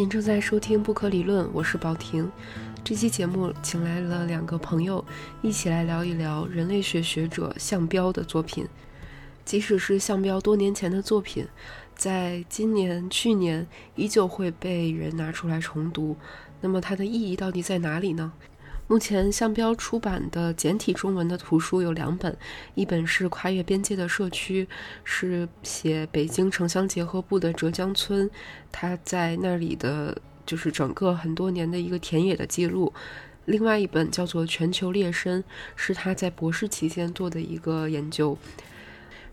您正在收听《不可理论》，我是宝婷。这期节目请来了两个朋友，一起来聊一聊人类学学者项彪的作品。即使是项彪多年前的作品，在今年、去年依旧会被人拿出来重读。那么它的意义到底在哪里呢？目前项彪出版的简体中文的图书有两本，一本是《跨越边界的社区》，是写北京城乡结合部的浙江村，他在那里的就是整个很多年的一个田野的记录；另外一本叫做《全球猎参》，是他在博士期间做的一个研究。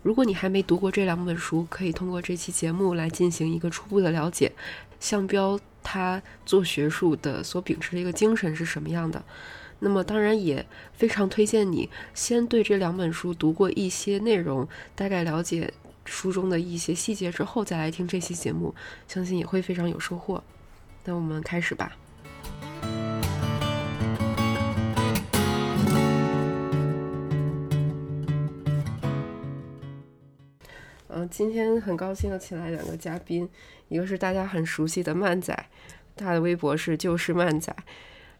如果你还没读过这两本书，可以通过这期节目来进行一个初步的了解。项彪。他做学术的所秉持的一个精神是什么样的？那么当然也非常推荐你先对这两本书读过一些内容，大概了解书中的一些细节之后，再来听这期节目，相信也会非常有收获。那我们开始吧。嗯，今天很高兴的请来两个嘉宾，一个是大家很熟悉的漫仔，他的微博是就是漫仔，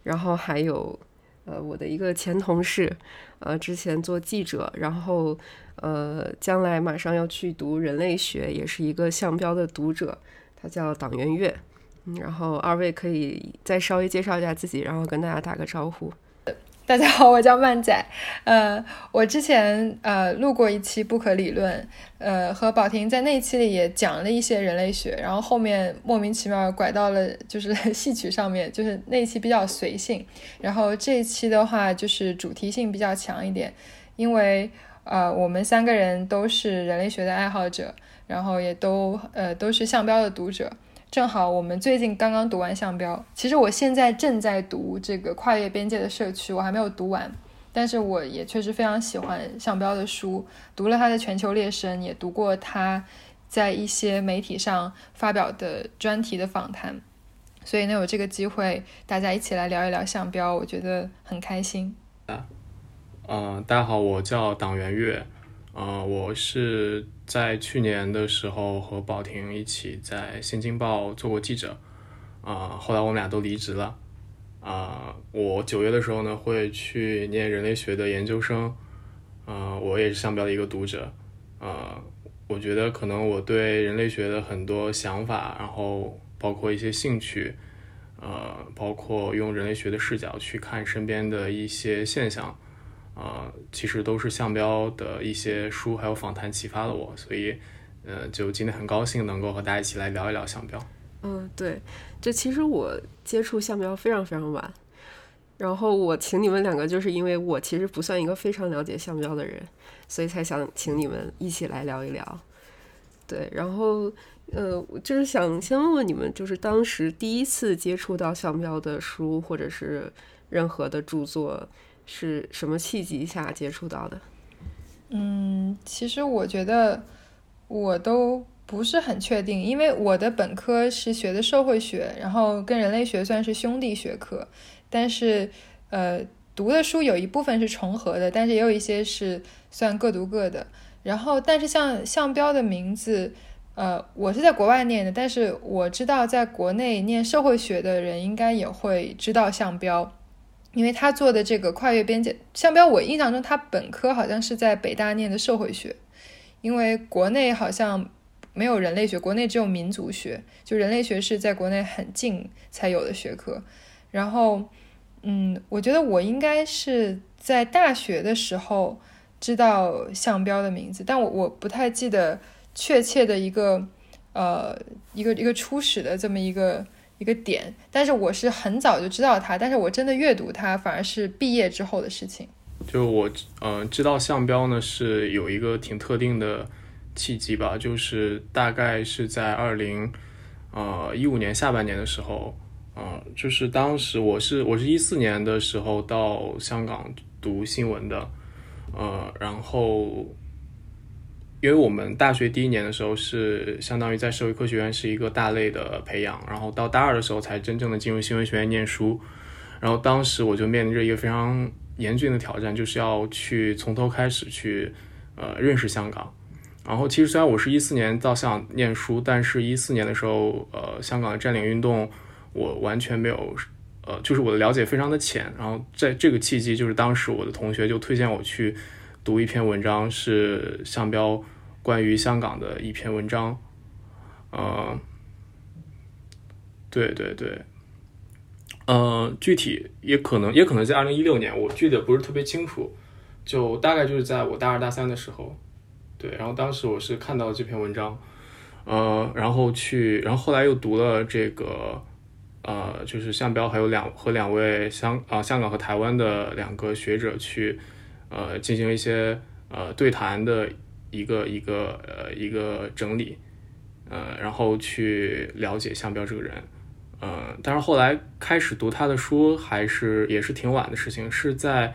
然后还有呃我的一个前同事，呃之前做记者，然后呃将来马上要去读人类学，也是一个项标的读者，他叫党元月，然后二位可以再稍微介绍一下自己，然后跟大家打个招呼。大家好，我叫漫仔。呃，我之前呃录过一期不可理论，呃，和宝婷在那一期里也讲了一些人类学，然后后面莫名其妙拐到了就是 戏曲上面，就是那一期比较随性。然后这一期的话，就是主题性比较强一点，因为呃我们三个人都是人类学的爱好者，然后也都呃都是项标的读者。正好我们最近刚刚读完项标，其实我现在正在读这个跨越边界的社区，我还没有读完，但是我也确实非常喜欢项标的书，读了他的全球猎声，也读过他在一些媒体上发表的专题的访谈，所以呢有这个机会，大家一起来聊一聊项标，我觉得很开心。啊，呃，大家好，我叫党元月，呃，我是。在去年的时候，和宝婷一起在《新京报》做过记者，啊，后来我们俩都离职了，啊，我九月的时候呢会去念人类学的研究生，啊，我也是向标的一个读者，啊，我觉得可能我对人类学的很多想法，然后包括一些兴趣，呃，包括用人类学的视角去看身边的一些现象。啊，其实都是项标的一些书还有访谈启发了我，所以，呃，就今天很高兴能够和大家一起来聊一聊项标。嗯，对，就其实我接触项标非常非常晚，然后我请你们两个，就是因为我其实不算一个非常了解项标的人，所以才想请你们一起来聊一聊。对，然后，呃，就是想先问问你们，就是当时第一次接触到项标的书或者是任何的著作。是什么契机下接触到的？嗯，其实我觉得我都不是很确定，因为我的本科是学的社会学，然后跟人类学算是兄弟学科，但是呃，读的书有一部分是重合的，但是也有一些是算各读各的。然后，但是像项标的名字，呃，我是在国外念的，但是我知道在国内念社会学的人应该也会知道项标。因为他做的这个跨越边界项标，我印象中他本科好像是在北大念的社会学，因为国内好像没有人类学，国内只有民族学，就人类学是在国内很近才有的学科。然后，嗯，我觉得我应该是在大学的时候知道项标的名字，但我我不太记得确切的一个呃一个一个初始的这么一个。一个点，但是我是很早就知道它，但是我真的阅读它反而是毕业之后的事情。就我嗯知道项标呢是有一个挺特定的契机吧，就是大概是在二零呃一五年下半年的时候，嗯，就是当时我是我是一四年的时候到香港读新闻的，呃，然后。因为我们大学第一年的时候是相当于在社会科学院是一个大类的培养，然后到大二的时候才真正的进入新闻学院念书，然后当时我就面临着一个非常严峻的挑战，就是要去从头开始去呃认识香港，然后其实虽然我是一四年到香港念书，但是一四年的时候，呃，香港的占领运动我完全没有，呃，就是我的了解非常的浅。然后在这个契机，就是当时我的同学就推荐我去读一篇文章，是向标关于香港的一篇文章，呃，对对对。呃，具体也可能，也可能在二零一六年，我记得不是特别清楚，就大概就是在我大二大三的时候，对，然后当时我是看到这篇文章，呃，然后去，然后后来又读了这个，呃，就是向标还有两和两位香啊香港和台湾的两个学者去，呃，进行一些呃对谈的一个一个呃一个整理，呃，然后去了解向彪这个人。呃，但是后来开始读他的书，还是也是挺晚的事情，是在，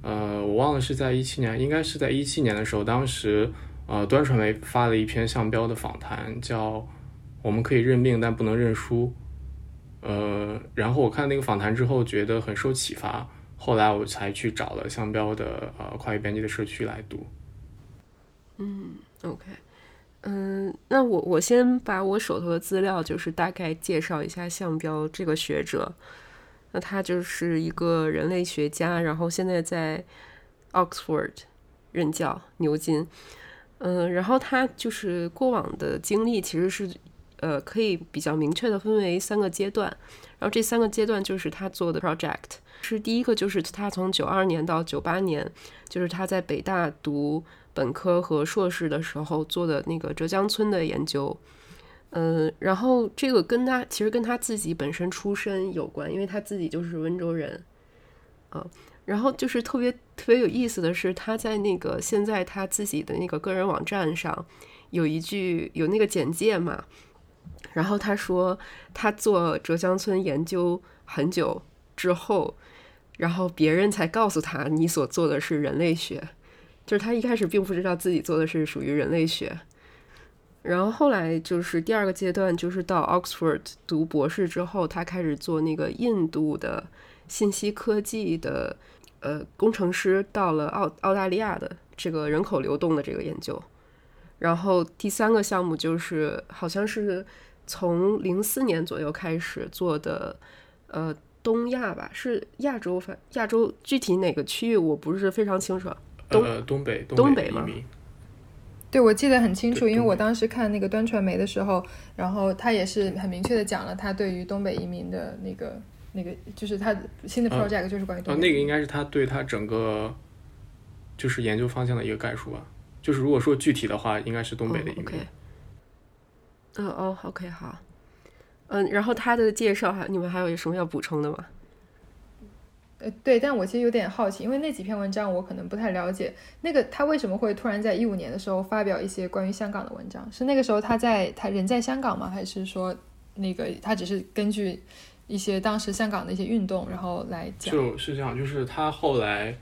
呃，我忘了是在一七年，应该是在一七年的时候，当时呃，端传媒发了一篇向彪的访谈，叫《我们可以认命，但不能认输》。呃，然后我看那个访谈之后，觉得很受启发，后来我才去找了向标的呃跨域编辑的社区来读。嗯，OK。嗯，那我我先把我手头的资料，就是大概介绍一下向标这个学者。那他就是一个人类学家，然后现在在 Oxford 任教，牛津。嗯，然后他就是过往的经历，其实是呃可以比较明确的分为三个阶段。然后这三个阶段就是他做的 project，是第一个就是他从九二年到九八年，就是他在北大读。本科和硕士的时候做的那个浙江村的研究，嗯，然后这个跟他其实跟他自己本身出身有关，因为他自己就是温州人，嗯，然后就是特别特别有意思的是，他在那个现在他自己的那个个人网站上有一句有那个简介嘛，然后他说他做浙江村研究很久之后，然后别人才告诉他你所做的是人类学。就是他一开始并不知道自己做的是属于人类学，然后后来就是第二个阶段，就是到 Oxford 读博士之后，他开始做那个印度的信息科技的呃工程师，到了澳澳大利亚的这个人口流动的这个研究。然后第三个项目就是好像是从零四年左右开始做的，呃，东亚吧，是亚洲反亚洲具体哪个区域我不是非常清楚。呃，东北，东北吗？对，我记得很清楚，因为我当时看那个端传媒的时候，然后他也是很明确的讲了他对于东北移民的那个那个，就是他新的 project 就是关于东北。那个应该是他对他整个就是研究方向的一个概述吧。就是如果说具体的话，应该是东北的移民。嗯哦，OK，好。嗯，然后他的介绍还你们还有什么要补充的吗？呃，对，但我其实有点好奇，因为那几篇文章我可能不太了解。那个他为什么会突然在一五年的时候发表一些关于香港的文章？是那个时候他在他人在香港吗？还是说那个他只是根据一些当时香港的一些运动，然后来讲？就是这样，就是他后来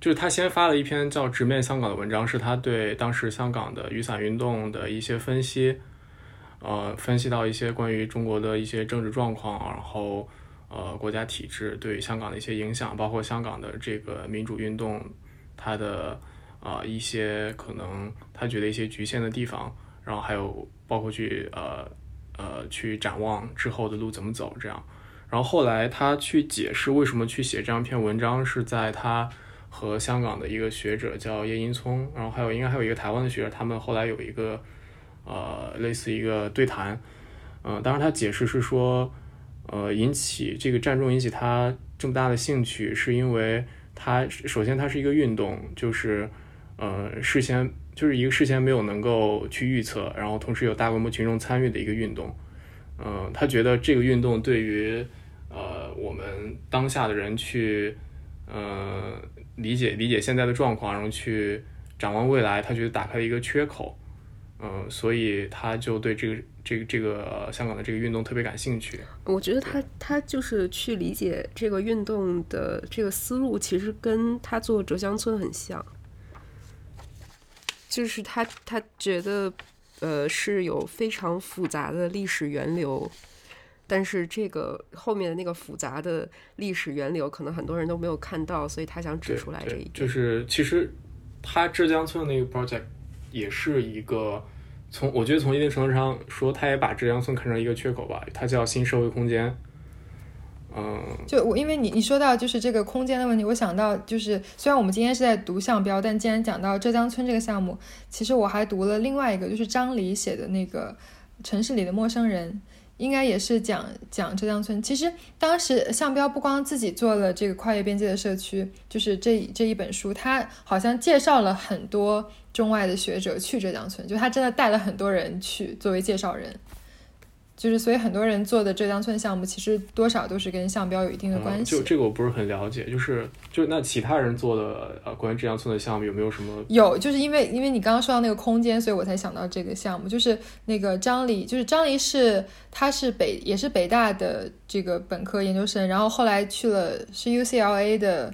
就是他先发了一篇叫《直面香港》的文章，是他对当时香港的雨伞运动的一些分析，呃，分析到一些关于中国的一些政治状况，然后。呃，国家体制对香港的一些影响，包括香港的这个民主运动，它的啊一些可能他觉得一些局限的地方，然后还有包括去呃呃去展望之后的路怎么走这样，然后后来他去解释为什么去写这样一篇文章，是在他和香港的一个学者叫叶英聪，然后还有应该还有一个台湾的学者，他们后来有一个呃类似一个对谈，嗯，当然他解释是说。呃，引起这个战中引起他这么大的兴趣，是因为他首先它是一个运动，就是呃事先就是一个事先没有能够去预测，然后同时有大规模群众参与的一个运动。嗯，他觉得这个运动对于呃我们当下的人去呃理解理解现在的状况，然后去展望未来，他觉得打开了一个缺口。嗯，所以他就对这个。这个这个香港的这个运动特别感兴趣。我觉得他他就是去理解这个运动的这个思路，其实跟他做浙江村很像。就是他他觉得呃是有非常复杂的历史源流，但是这个后面的那个复杂的历史源流，可能很多人都没有看到，所以他想指出来这一点。就是其实他浙江村的那个 project。也是一个从我觉得从一定程度上说，他也把浙江村看成一个缺口吧，它叫新社会空间。嗯，就我因为你你说到就是这个空间的问题，我想到就是虽然我们今天是在读项标，但既然讲到浙江村这个项目，其实我还读了另外一个，就是张黎写的那个城市里的陌生人。应该也是讲讲浙江村。其实当时向标不光自己做了这个跨越边界的社区，就是这这一本书，他好像介绍了很多中外的学者去浙江村，就他真的带了很多人去作为介绍人。就是，所以很多人做的浙江村项目，其实多少都是跟项标有一定的关系。就这个我不是很了解，就是就那其他人做的呃关于浙江村的项目有没有什么？有，就是因为因为你刚刚说到那个空间，所以我才想到这个项目。就是那个张黎，就是张黎是他是北也是北大的这个本科研究生，然后后来去了是 UCLA 的，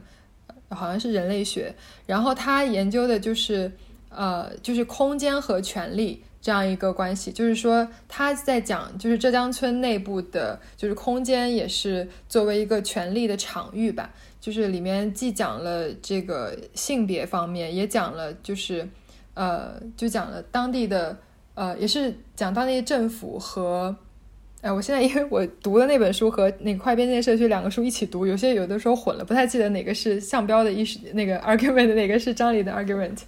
好像是人类学，然后他研究的就是呃就是空间和权力。这样一个关系，就是说他在讲，就是浙江村内部的，就是空间也是作为一个权力的场域吧，就是里面既讲了这个性别方面，也讲了就是，呃，就讲了当地的，呃，也是讲当地政府和，哎，我现在因为我读的那本书和那个快边界社区两个书一起读，有些有的时候混了，不太记得哪个是项标的意识，那个 argument 哪个是张黎的 argument。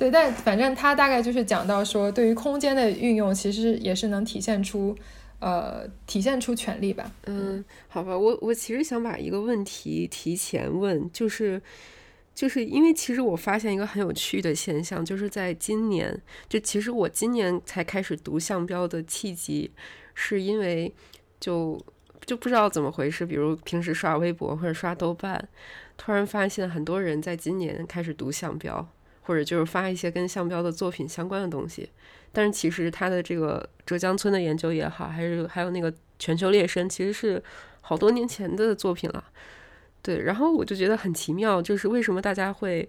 对，但反正他大概就是讲到说，对于空间的运用，其实也是能体现出，呃，体现出权力吧。嗯，好吧，我我其实想把一个问题提前问，就是，就是因为其实我发现一个很有趣的现象，就是在今年，就其实我今年才开始读项标的契机，是因为就就不知道怎么回事，比如平时刷微博或者刷豆瓣，突然发现很多人在今年开始读项标。或者就是发一些跟项标的作品相关的东西，但是其实他的这个浙江村的研究也好，还是还有那个全球猎身，其实是好多年前的作品了。对，然后我就觉得很奇妙，就是为什么大家会，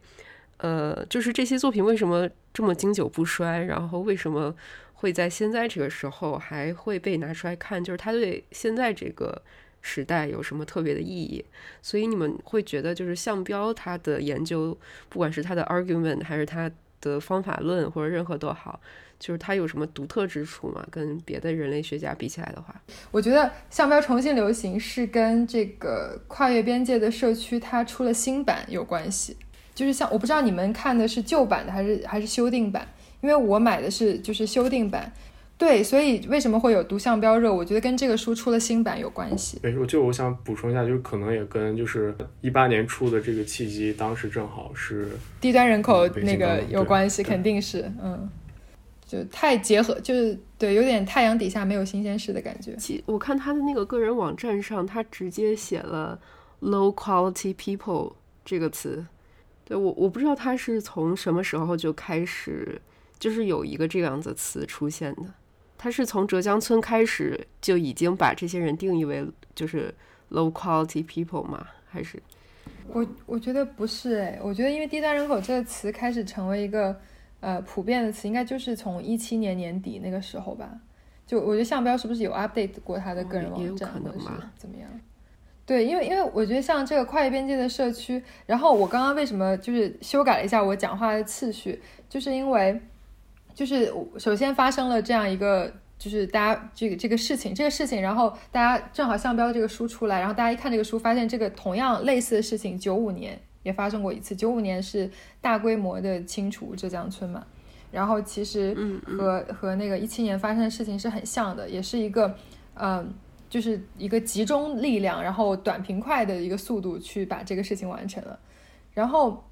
呃，就是这些作品为什么这么经久不衰，然后为什么会在现在这个时候还会被拿出来看，就是他对现在这个。时代有什么特别的意义？所以你们会觉得，就是项标他的研究，不管是他的 argument 还是他的方法论或者任何都好，就是他有什么独特之处吗？跟别的人类学家比起来的话，我觉得项标重新流行是跟这个跨越边界的社区它出了新版有关系。就是像我不知道你们看的是旧版的还是还是修订版，因为我买的是就是修订版。对，所以为什么会有读项标热？我觉得跟这个书出了新版有关系。没错，就我想补充一下，就是可能也跟就是一八年出的这个契机，当时正好是低端人口那个有关系，肯定是，嗯，就太结合，就是对，有点太阳底下没有新鲜事的感觉。其我看他的那个个人网站上，他直接写了 “low quality people” 这个词。对我，我不知道他是从什么时候就开始，就是有一个这样子词出现的。他是从浙江村开始就已经把这些人定义为就是 low quality people 吗？还是我我觉得不是哎，我觉得因为低端人口这个词开始成为一个呃普遍的词，应该就是从一七年年底那个时候吧。就我觉得向标是不是有 update 过他的个人网站，或者是怎么样？对，因为因为我觉得像这个跨越边界的社区，然后我刚刚为什么就是修改了一下我讲话的次序，就是因为。就是首先发生了这样一个，就是大家这个这个事情，这个事情，然后大家正好向标这个书出来，然后大家一看这个书，发现这个同样类似的事情，九五年也发生过一次。九五年是大规模的清除浙江村嘛，然后其实和和那个一七年发生的事情是很像的，也是一个嗯，就是一个集中力量，然后短平快的一个速度去把这个事情完成了。然后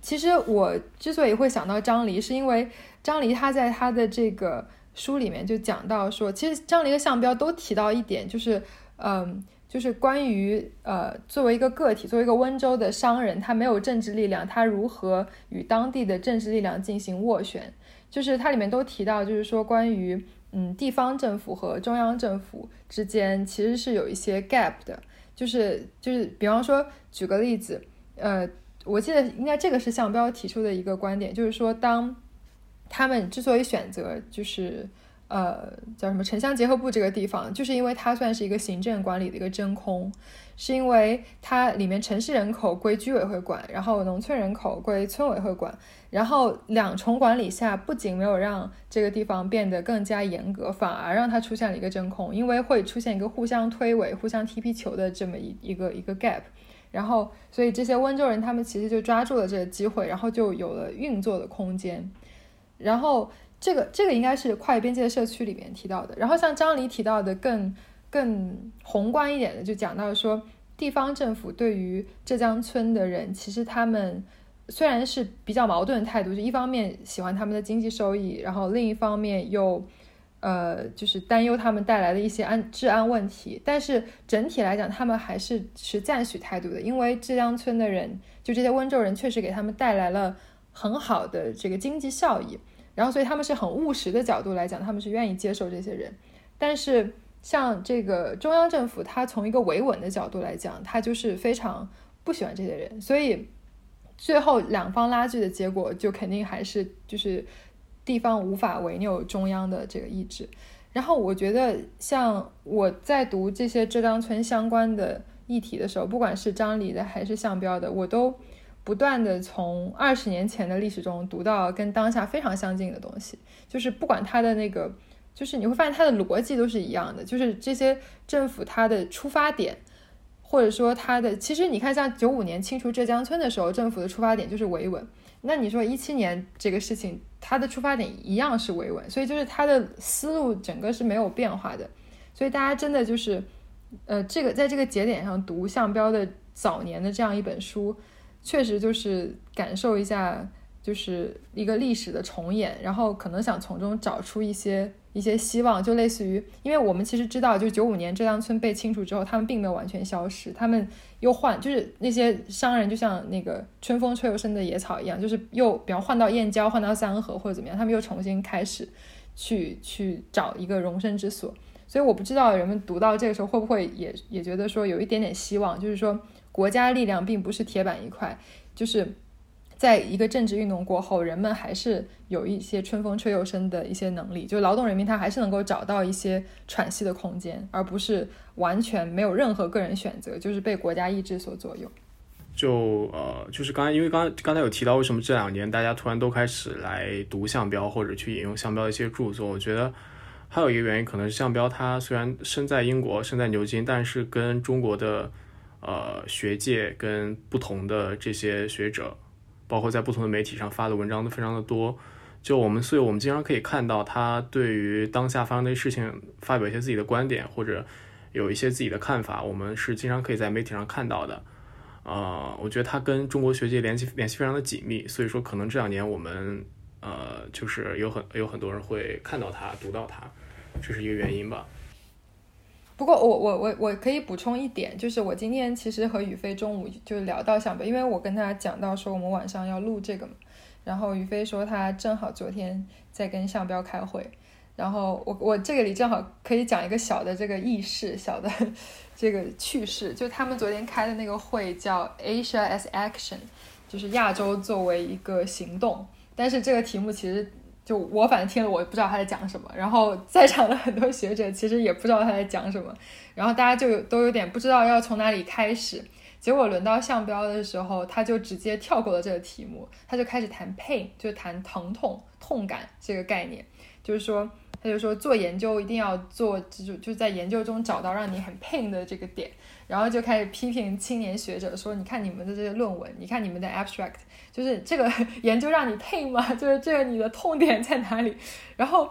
其实我之所以会想到张黎，是因为。张黎他在他的这个书里面就讲到说，其实张黎和项标都提到一点，就是，嗯，就是关于呃，作为一个个体，作为一个温州的商人，他没有政治力量，他如何与当地的政治力量进行斡旋？就是它里面都提到，就是说关于嗯，地方政府和中央政府之间其实是有一些 gap 的，就是就是，比方说举个例子，呃，我记得应该这个是项标提出的一个观点，就是说当他们之所以选择就是呃，叫什么城乡结合部这个地方，就是因为它算是一个行政管理的一个真空，是因为它里面城市人口归居委会管，然后农村人口归村委会管，然后两重管理下，不仅没有让这个地方变得更加严格，反而让它出现了一个真空，因为会出现一个互相推诿、互相踢皮球的这么一一个一个 gap，然后所以这些温州人他们其实就抓住了这个机会，然后就有了运作的空间，然后。这个这个应该是跨越边界的社区里面提到的，然后像张黎提到的更更宏观一点的，就讲到说地方政府对于浙江村的人，其实他们虽然是比较矛盾的态度，就一方面喜欢他们的经济收益，然后另一方面又呃就是担忧他们带来的一些安治安问题，但是整体来讲，他们还是持赞许态度的，因为浙江村的人就这些温州人确实给他们带来了很好的这个经济效益。然后，所以他们是很务实的角度来讲，他们是愿意接受这些人。但是，像这个中央政府，他从一个维稳的角度来讲，他就是非常不喜欢这些人。所以，最后两方拉锯的结果，就肯定还是就是地方无法违拗中央的这个意志。然后，我觉得像我在读这些浙江村相关的议题的时候，不管是张黎的还是项彪的，我都。不断的从二十年前的历史中读到跟当下非常相近的东西，就是不管它的那个，就是你会发现它的逻辑都是一样的，就是这些政府它的出发点，或者说它的，其实你看像九五年清除浙江村的时候，政府的出发点就是维稳，那你说一七年这个事情，他的出发点一样是维稳，所以就是他的思路整个是没有变化的，所以大家真的就是，呃，这个在这个节点上读项标的早年的这样一本书。确实就是感受一下，就是一个历史的重演，然后可能想从中找出一些一些希望，就类似于，因为我们其实知道，就是九五年浙江村被清除之后，他们并没有完全消失，他们又换，就是那些商人就像那个春风吹又生的野草一样，就是又比方换到燕郊，换到三河或者怎么样，他们又重新开始去去找一个容身之所，所以我不知道人们读到这个时候会不会也也觉得说有一点点希望，就是说。国家力量并不是铁板一块，就是在一个政治运动过后，人们还是有一些春风吹又生的一些能力，就劳动人民他还是能够找到一些喘息的空间，而不是完全没有任何个人选择，就是被国家意志所左右。就呃，就是刚才因为刚刚才有提到，为什么这两年大家突然都开始来读项标或者去引用项标的一些著作？我觉得还有一个原因，可能是项标他虽然身在英国，身在牛津，但是跟中国的。呃，学界跟不同的这些学者，包括在不同的媒体上发的文章都非常的多。就我们，所以我们经常可以看到他对于当下发生的事情发表一些自己的观点，或者有一些自己的看法。我们是经常可以在媒体上看到的。呃，我觉得他跟中国学界联系联系非常的紧密，所以说可能这两年我们呃，就是有很有很多人会看到他、读到他，这是一个原因吧。不过我我我我可以补充一点，就是我今天其实和宇飞中午就聊到项彪，因为我跟他讲到说我们晚上要录这个嘛，然后宇飞说他正好昨天在跟项彪开会，然后我我这个里正好可以讲一个小的这个轶事，小的这个趣事，就他们昨天开的那个会叫 Asia as Action，就是亚洲作为一个行动，但是这个题目其实。就我反正听了，我不知道他在讲什么。然后在场的很多学者其实也不知道他在讲什么。然后大家就都有点不知道要从哪里开始。结果轮到项标的时候，他就直接跳过了这个题目，他就开始谈 pain，就谈疼痛、痛感这个概念，就是说。他就说做研究一定要做，就就在研究中找到让你很 pain 的这个点，然后就开始批评青年学者说，你看你们的这些论文，你看你们的 abstract，就是这个 研究让你痛吗？就是这个你的痛点在哪里？然后，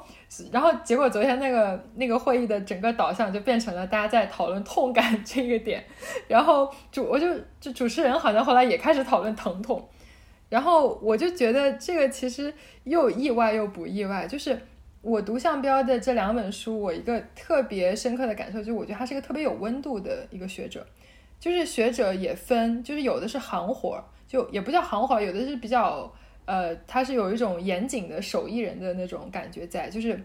然后结果昨天那个那个会议的整个导向就变成了大家在讨论痛感这个点，然后主我就就主持人好像后来也开始讨论疼痛，然后我就觉得这个其实又意外又不意外，就是。我读向彪的这两本书，我一个特别深刻的感受就是，我觉得他是一个特别有温度的一个学者。就是学者也分，就是有的是行活，就也不叫行活，有的是比较呃，他是有一种严谨的手艺人的那种感觉在，就是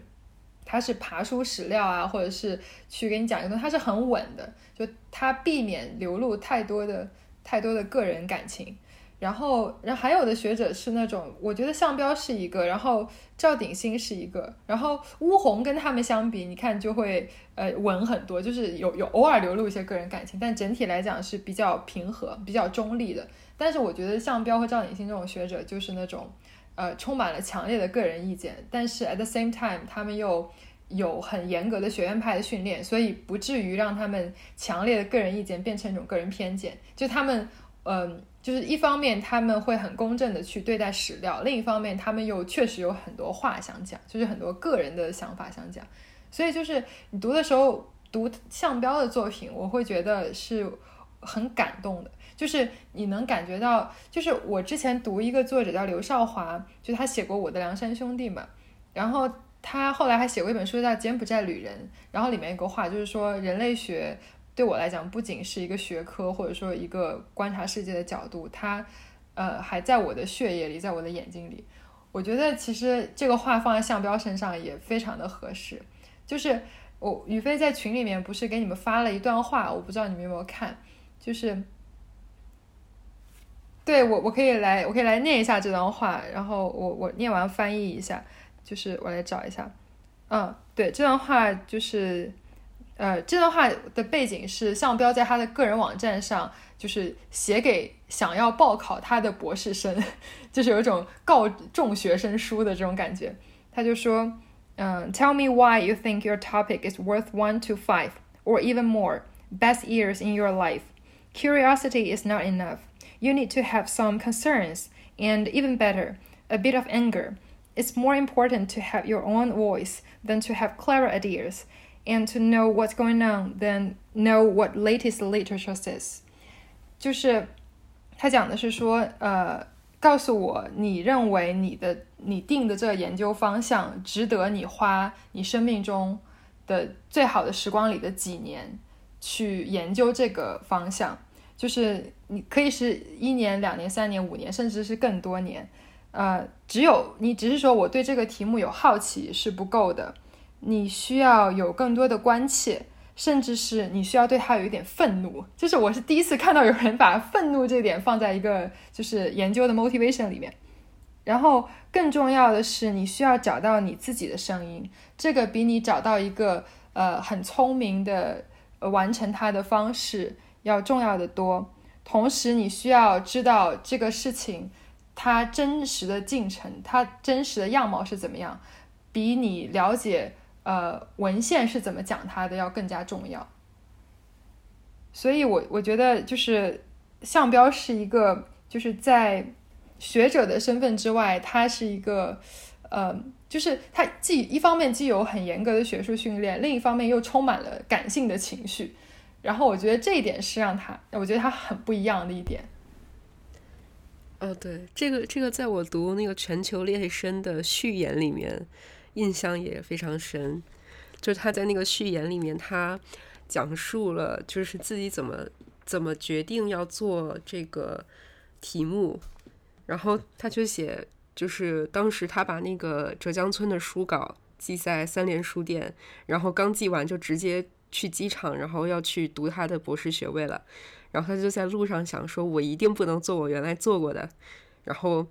他是爬书史料啊，或者是去给你讲一个东西，他是很稳的，就他避免流露太多的太多的个人感情。然后，然后还有的学者是那种，我觉得项彪是一个，然后赵鼎新是一个，然后乌宏跟他们相比，你看就会呃稳很多，就是有有偶尔流露一些个人感情，但整体来讲是比较平和、比较中立的。但是我觉得项彪和赵鼎新这种学者就是那种，呃，充满了强烈的个人意见，但是 at the same time 他们又有很严格的学院派的训练，所以不至于让他们强烈的个人意见变成一种个人偏见。就他们，嗯。就是一方面他们会很公正的去对待史料，另一方面他们又确实有很多话想讲，就是很多个人的想法想讲，所以就是你读的时候读项彪的作品，我会觉得是很感动的，就是你能感觉到，就是我之前读一个作者叫刘少华，就他写过《我的梁山兄弟》嘛，然后他后来还写过一本书叫《柬埔寨旅人》，然后里面有个话就是说人类学。对我来讲，不仅是一个学科，或者说一个观察世界的角度，它，呃，还在我的血液里，在我的眼睛里。我觉得其实这个话放在向标身上也非常的合适。就是我宇飞在群里面不是给你们发了一段话，我不知道你们有没有看。就是，对我我可以来我可以来念一下这段话，然后我我念完翻译一下。就是我来找一下，嗯，对，这段话就是。呃，这段话的背景是向彪在他的个人网站上，就是写给想要报考他的博士生，就是有一种告众学生书的这种感觉。他就说，嗯，Tell me why you think your topic is worth one to five or even more best years in your life. Curiosity is not enough. You need to have some concerns and even better, a bit of anger. It's more important to have your own voice than to have clever ideas and to know what's going on, then know what latest literature says。就是他讲的是说，呃，告诉我你认为你的你定的这个研究方向值得你花你生命中的最好的时光里的几年去研究这个方向。就是你可以是一年、两年、三年、五年，甚至是更多年。呃，只有你只是说我对这个题目有好奇是不够的。你需要有更多的关切，甚至是你需要对他有一点愤怒。就是我是第一次看到有人把愤怒这点放在一个就是研究的 motivation 里面。然后更重要的是，你需要找到你自己的声音，这个比你找到一个呃很聪明的完成它的方式要重要的多。同时，你需要知道这个事情它真实的进程，它真实的样貌是怎么样，比你了解。呃，文献是怎么讲它的要更加重要，所以我我觉得就是项标是一个，就是在学者的身份之外，他是一个，呃，就是他既一方面既有很严格的学术训练，另一方面又充满了感性的情绪，然后我觉得这一点是让他，我觉得他很不一样的一点。哦，对，这个这个在我读那个全球猎身的序言里面。印象也非常深，就是他在那个序言里面，他讲述了就是自己怎么怎么决定要做这个题目，然后他就写，就是当时他把那个浙江村的书稿寄在三联书店，然后刚寄完就直接去机场，然后要去读他的博士学位了，然后他就在路上想说，我一定不能做我原来做过的，然后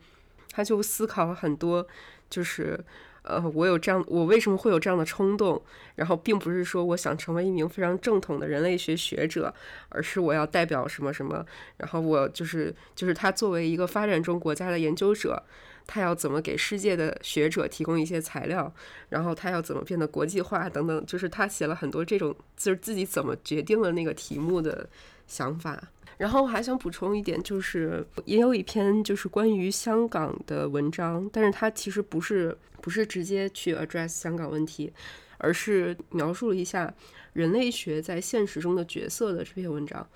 他就思考了很多，就是。呃，我有这样，我为什么会有这样的冲动？然后并不是说我想成为一名非常正统的人类学学者，而是我要代表什么什么。然后我就是就是他作为一个发展中国家的研究者，他要怎么给世界的学者提供一些材料？然后他要怎么变得国际化等等，就是他写了很多这种就是自己怎么决定了那个题目的想法。然后我还想补充一点，就是也有一篇就是关于香港的文章，但是它其实不是不是直接去 address 香港问题，而是描述了一下人类学在现实中的角色的这篇文章。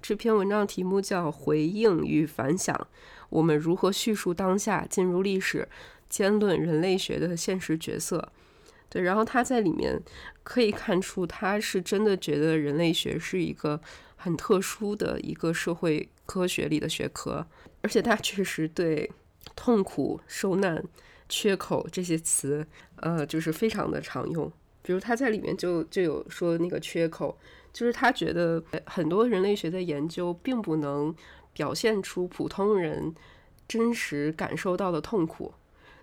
这篇文章的题目叫《回应与反响：我们如何叙述当下、进入历史、兼论人类学的现实角色》。对，然后他在里面可以看出，他是真的觉得人类学是一个。很特殊的一个社会科学里的学科，而且他确实对痛苦、受难、缺口这些词，呃，就是非常的常用。比如他在里面就就有说那个缺口，就是他觉得很多人类学的研究并不能表现出普通人真实感受到的痛苦。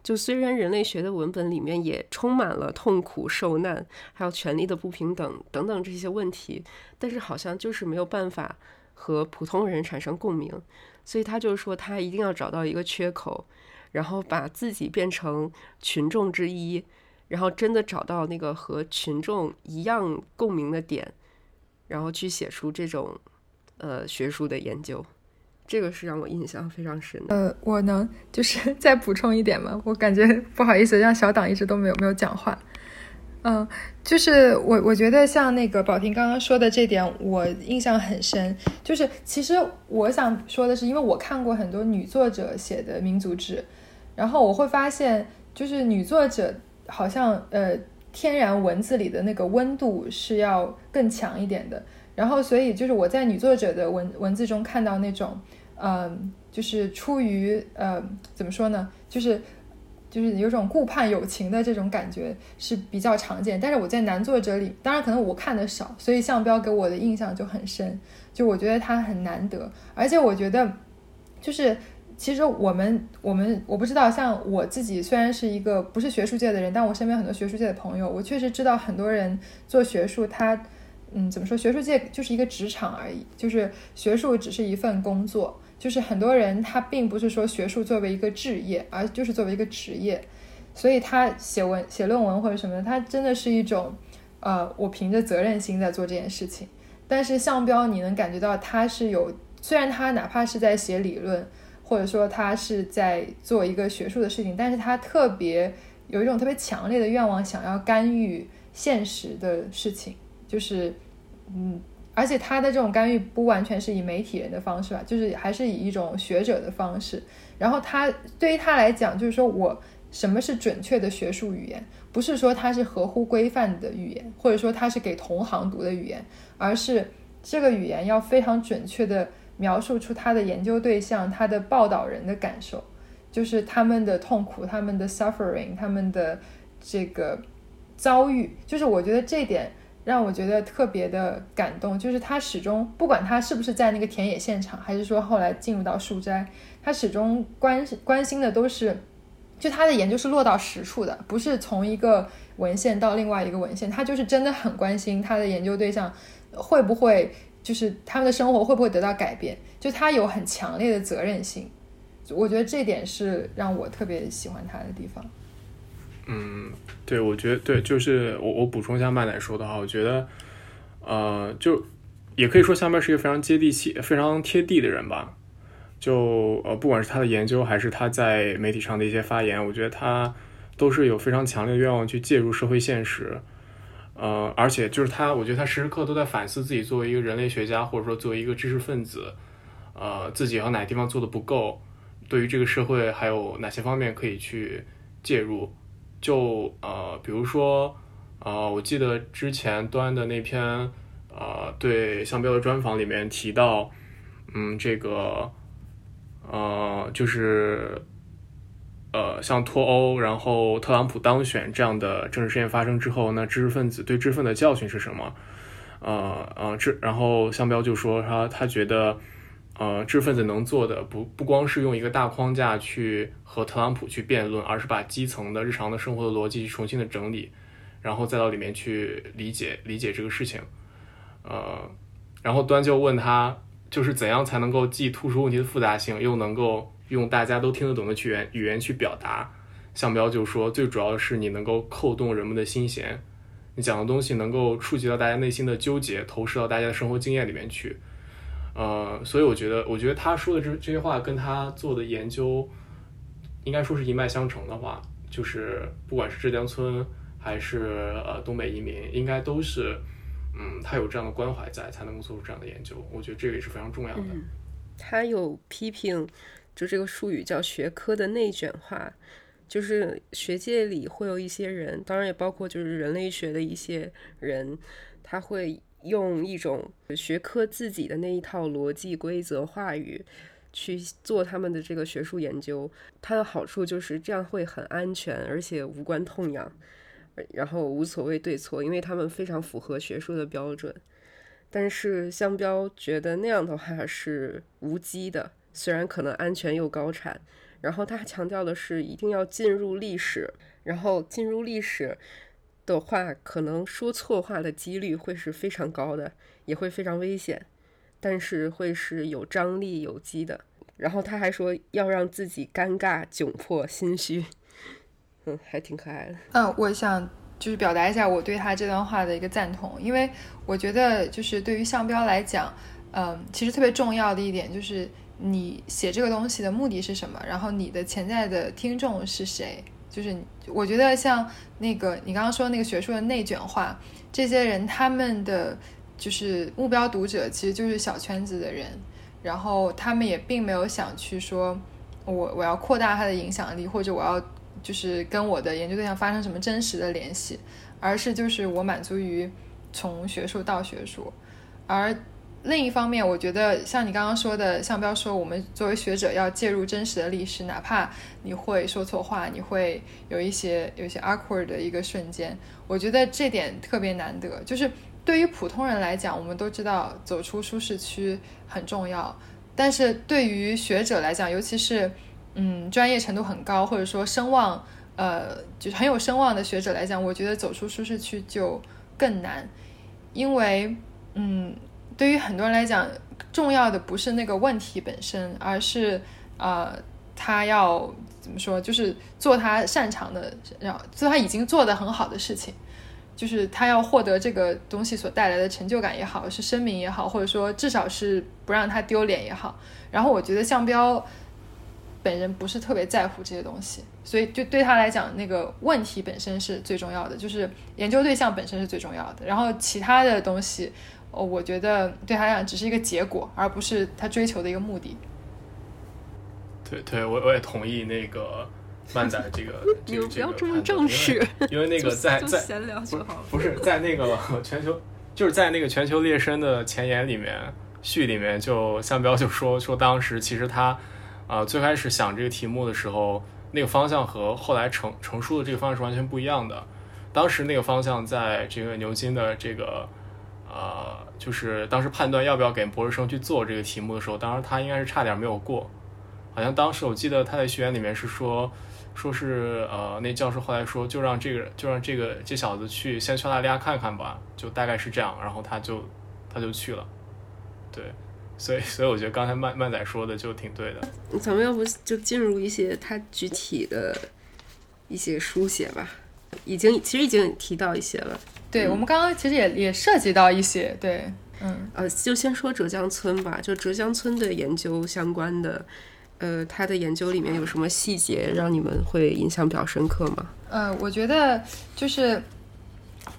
就虽然人类学的文本里面也充满了痛苦、受难，还有权利的不平等等等这些问题，但是好像就是没有办法和普通人产生共鸣。所以他就说，他一定要找到一个缺口，然后把自己变成群众之一，然后真的找到那个和群众一样共鸣的点，然后去写出这种呃学术的研究。这个是让我印象非常深的。呃，我能就是 再补充一点吗？我感觉不好意思，让小党一直都没有没有讲话。嗯，就是我我觉得像那个宝婷刚刚说的这点，我印象很深。就是其实我想说的是，因为我看过很多女作者写的民族志，然后我会发现，就是女作者好像呃天然文字里的那个温度是要更强一点的。然后所以就是我在女作者的文文字中看到那种。嗯，就是出于呃，怎么说呢？就是就是有种顾盼有情的这种感觉是比较常见。但是我在男作者里，当然可能我看的少，所以向标给我的印象就很深。就我觉得他很难得，而且我觉得就是其实我们我们我不知道，像我自己虽然是一个不是学术界的人，但我身边很多学术界的朋友，我确实知道很多人做学术，他嗯，怎么说？学术界就是一个职场而已，就是学术只是一份工作。就是很多人他并不是说学术作为一个职业，而就是作为一个职业，所以他写文写论文或者什么的，他真的是一种，呃，我凭着责任心在做这件事情。但是向标你能感觉到他是有，虽然他哪怕是在写理论，或者说他是在做一个学术的事情，但是他特别有一种特别强烈的愿望，想要干预现实的事情，就是，嗯。而且他的这种干预不完全是以媒体人的方式吧，就是还是以一种学者的方式。然后他对于他来讲，就是说我什么是准确的学术语言，不是说它是合乎规范的语言，或者说它是给同行读的语言，而是这个语言要非常准确的描述出他的研究对象、他的报道人的感受，就是他们的痛苦、他们的 suffering、他们的这个遭遇。就是我觉得这点。让我觉得特别的感动，就是他始终不管他是不是在那个田野现场，还是说后来进入到树斋，他始终关关心的都是，就他的研究是落到实处的，不是从一个文献到另外一个文献，他就是真的很关心他的研究对象会不会，就是他们的生活会不会得到改变，就他有很强烈的责任心，我觉得这点是让我特别喜欢他的地方。嗯，对，我觉得对，就是我我补充一下麦奶说的话，我觉得，呃，就也可以说下面是一个非常接地气、非常贴地的人吧。就呃，不管是他的研究，还是他在媒体上的一些发言，我觉得他都是有非常强烈的愿望去介入社会现实。呃，而且就是他，我觉得他时时刻都在反思自己作为一个人类学家，或者说作为一个知识分子，呃，自己和哪地方做的不够，对于这个社会还有哪些方面可以去介入。就呃，比如说，呃，我记得之前端的那篇，呃，对向标的专访里面提到，嗯，这个，呃，就是，呃，像脱欧，然后特朗普当选这样的政治事件发生之后，那知识分子对知识分子的教训是什么？呃呃，这然后向标就说他他觉得。呃，知识分子能做的不不光是用一个大框架去和特朗普去辩论，而是把基层的日常的生活的逻辑重新的整理，然后再到里面去理解理解这个事情。呃，然后端就问他，就是怎样才能够既突出问题的复杂性，又能够用大家都听得懂的语言语言去表达？向彪就说，最主要是你能够扣动人们的心弦，你讲的东西能够触及到大家内心的纠结，投射到大家的生活经验里面去。呃，所以我觉得，我觉得他说的这这些话跟他做的研究，应该说是一脉相承的话，就是不管是浙江村还是呃东北移民，应该都是，嗯，他有这样的关怀在，才能够做出这样的研究。我觉得这个也是非常重要的。他有批评，就这个术语叫学科的内卷化，就是学界里会有一些人，当然也包括就是人类学的一些人，他会。用一种学科自己的那一套逻辑规则话语去做他们的这个学术研究，它的好处就是这样会很安全，而且无关痛痒，然后无所谓对错，因为他们非常符合学术的标准。但是香标觉得那样的话是无稽的，虽然可能安全又高产。然后他强调的是一定要进入历史，然后进入历史的话，可能说错话的几率会是非常高的，也会非常危险，但是会是有张力、有机的。然后他还说要让自己尴尬、窘迫、心虚，嗯，还挺可爱的。嗯，我想。就是表达一下我对他这段话的一个赞同，因为我觉得就是对于项标来讲，嗯，其实特别重要的一点就是你写这个东西的目的是什么，然后你的潜在的听众是谁。就是我觉得像那个你刚刚说那个学术的内卷化，这些人他们的就是目标读者其实就是小圈子的人，然后他们也并没有想去说我我要扩大他的影响力，或者我要。就是跟我的研究对象发生什么真实的联系，而是就是我满足于从学术到学术，而另一方面，我觉得像你刚刚说的，像标说我们作为学者要介入真实的历史，哪怕你会说错话，你会有一些有一些 awkward 的一个瞬间，我觉得这点特别难得。就是对于普通人来讲，我们都知道走出舒适区很重要，但是对于学者来讲，尤其是。嗯，专业程度很高，或者说声望，呃，就是很有声望的学者来讲，我觉得走出舒适区就更难，因为，嗯，对于很多人来讲，重要的不是那个问题本身，而是，呃，他要怎么说，就是做他擅长的，让做他已经做的很好的事情，就是他要获得这个东西所带来的成就感也好，是声名也好，或者说至少是不让他丢脸也好，然后我觉得项标。本人不是特别在乎这些东西，所以就对他来讲，那个问题本身是最重要的，就是研究对象本身是最重要的。然后其他的东西，哦，我觉得对他来讲只是一个结果，而不是他追求的一个目的。对对，我我也同意那个漫仔 这个你们不要这么正式，因为那个在在闲聊就好了，不是在那个 全球，就是在那个全球猎身的前言里面序里面，就向彪就说说当时其实他。啊，最开始想这个题目的时候，那个方向和后来成成书的这个方向是完全不一样的。当时那个方向在这个牛津的这个，呃，就是当时判断要不要给博士生去做这个题目的时候，当时他应该是差点没有过。好像当时我记得他在学院里面是说，说是呃，那教授后来说就让这个就让这个这小子去先去澳大利亚看看吧，就大概是这样，然后他就他就去了，对。所以，所以我觉得刚才曼曼仔说的就挺对的。咱们要不就进入一些他具体的一些书写吧？已经其实已经提到一些了。对，我们刚刚其实也也涉及到一些。对，嗯，呃，就先说浙江村吧。就浙江村的研究相关的，呃，他的研究里面有什么细节让你们会印象比较深刻吗？呃，我觉得就是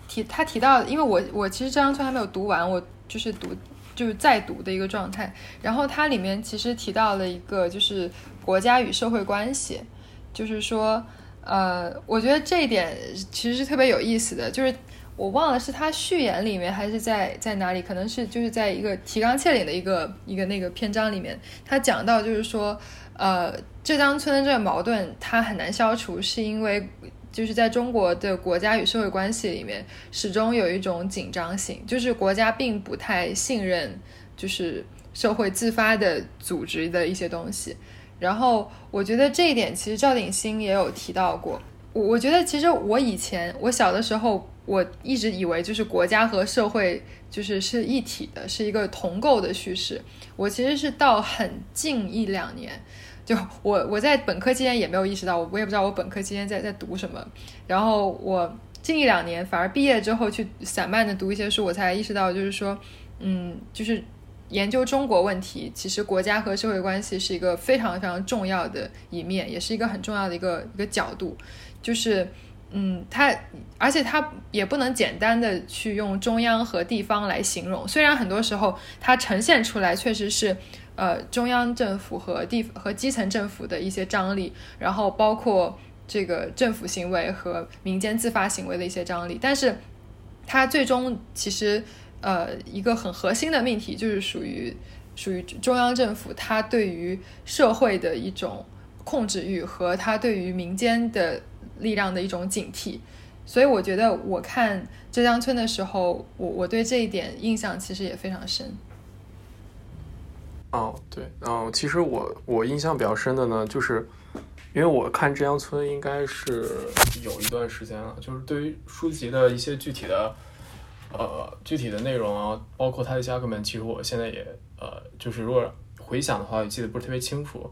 提他提到，因为我我其实浙江村还没有读完，我就是读。就是在读的一个状态，然后它里面其实提到了一个，就是国家与社会关系，就是说，呃，我觉得这一点其实是特别有意思的，就是我忘了是他序言里面还是在在哪里，可能是就是在一个提纲挈领的一个一个那个篇章里面，他讲到就是说，呃，浙江村的这个矛盾它很难消除，是因为。就是在中国的国家与社会关系里面，始终有一种紧张性，就是国家并不太信任，就是社会自发的组织的一些东西。然后我觉得这一点，其实赵鼎新也有提到过。我我觉得其实我以前我小的时候，我一直以为就是国家和社会就是是一体的，是一个同构的叙事。我其实是到很近一两年。就我我在本科期间也没有意识到，我我也不知道我本科期间在在读什么。然后我近一两年反而毕业之后去散漫的读一些书，我才意识到，就是说，嗯，就是研究中国问题，其实国家和社会关系是一个非常非常重要的一面，也是一个很重要的一个一个角度。就是，嗯，它而且它也不能简单的去用中央和地方来形容，虽然很多时候它呈现出来确实是。呃，中央政府和地和基层政府的一些张力，然后包括这个政府行为和民间自发行为的一些张力，但是它最终其实呃一个很核心的命题就是属于属于中央政府它对于社会的一种控制欲和它对于民间的力量的一种警惕，所以我觉得我看浙江村的时候，我我对这一点印象其实也非常深。哦，对，嗯，其实我我印象比较深的呢，就是因为我看浙江村应该是有一段时间了，就是对于书籍的一些具体的呃具体的内容啊，包括它的一些 argument，其实我现在也呃就是如果回想的话，也记得不是特别清楚。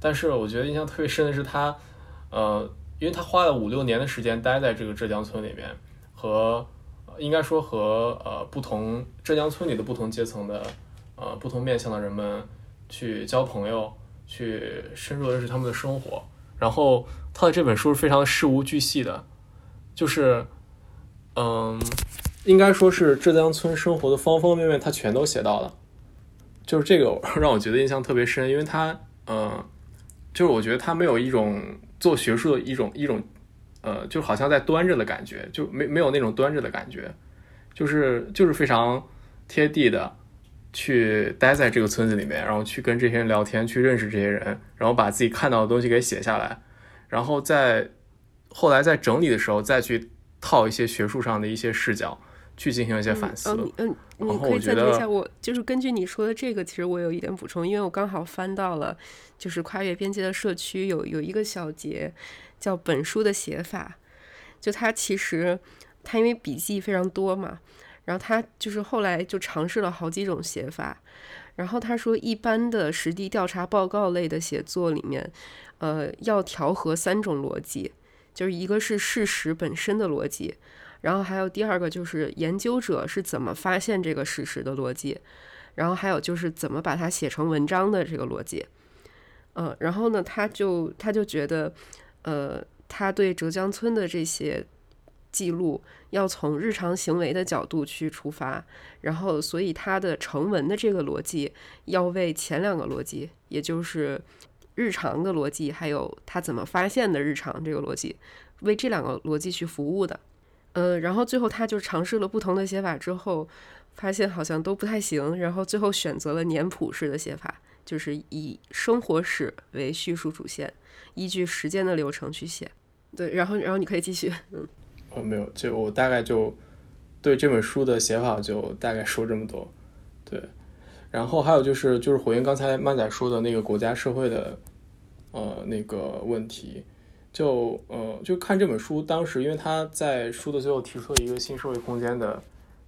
但是我觉得印象特别深的是他，呃，因为他花了五六年的时间待在这个浙江村里面，和应该说和呃不同浙江村里的不同阶层的。呃，不同面向的人们去交朋友，去深入认识他们的生活。然后他的这本书是非常事无巨细的，就是，嗯，应该说是浙江村生活的方方面面，他全都写到了。就是这个 让我觉得印象特别深，因为他，嗯，就是我觉得他没有一种做学术的一种一种，呃，就好像在端着的感觉，就没没有那种端着的感觉，就是就是非常贴地的。去待在这个村子里面，然后去跟这些人聊天，去认识这些人，然后把自己看到的东西给写下来，然后在后来在整理的时候再去套一些学术上的一些视角，去进行一些反思。嗯嗯，你可以暂停一下，我就是根据你说的这个，其实我有一点补充，因为我刚好翻到了，就是跨越边界的社区有有一个小节叫本书的写法，就他其实他因为笔记非常多嘛。然后他就是后来就尝试了好几种写法，然后他说，一般的实地调查报告类的写作里面，呃，要调和三种逻辑，就是一个是事实本身的逻辑，然后还有第二个就是研究者是怎么发现这个事实的逻辑，然后还有就是怎么把它写成文章的这个逻辑，嗯，然后呢，他就他就觉得，呃，他对浙江村的这些。记录要从日常行为的角度去出发，然后所以它的成文的这个逻辑要为前两个逻辑，也就是日常的逻辑，还有他怎么发现的日常这个逻辑，为这两个逻辑去服务的。嗯，然后最后他就尝试了不同的写法之后，发现好像都不太行，然后最后选择了年谱式的写法，就是以生活史为叙述主线，依据时间的流程去写。对，然后然后你可以继续，嗯。哦，没有，就我大概就对这本书的写法就大概说这么多，对。然后还有就是，就是回应刚才曼仔说的那个国家社会的呃那个问题，就呃就看这本书，当时因为他在书的最后提出了一个新社会空间的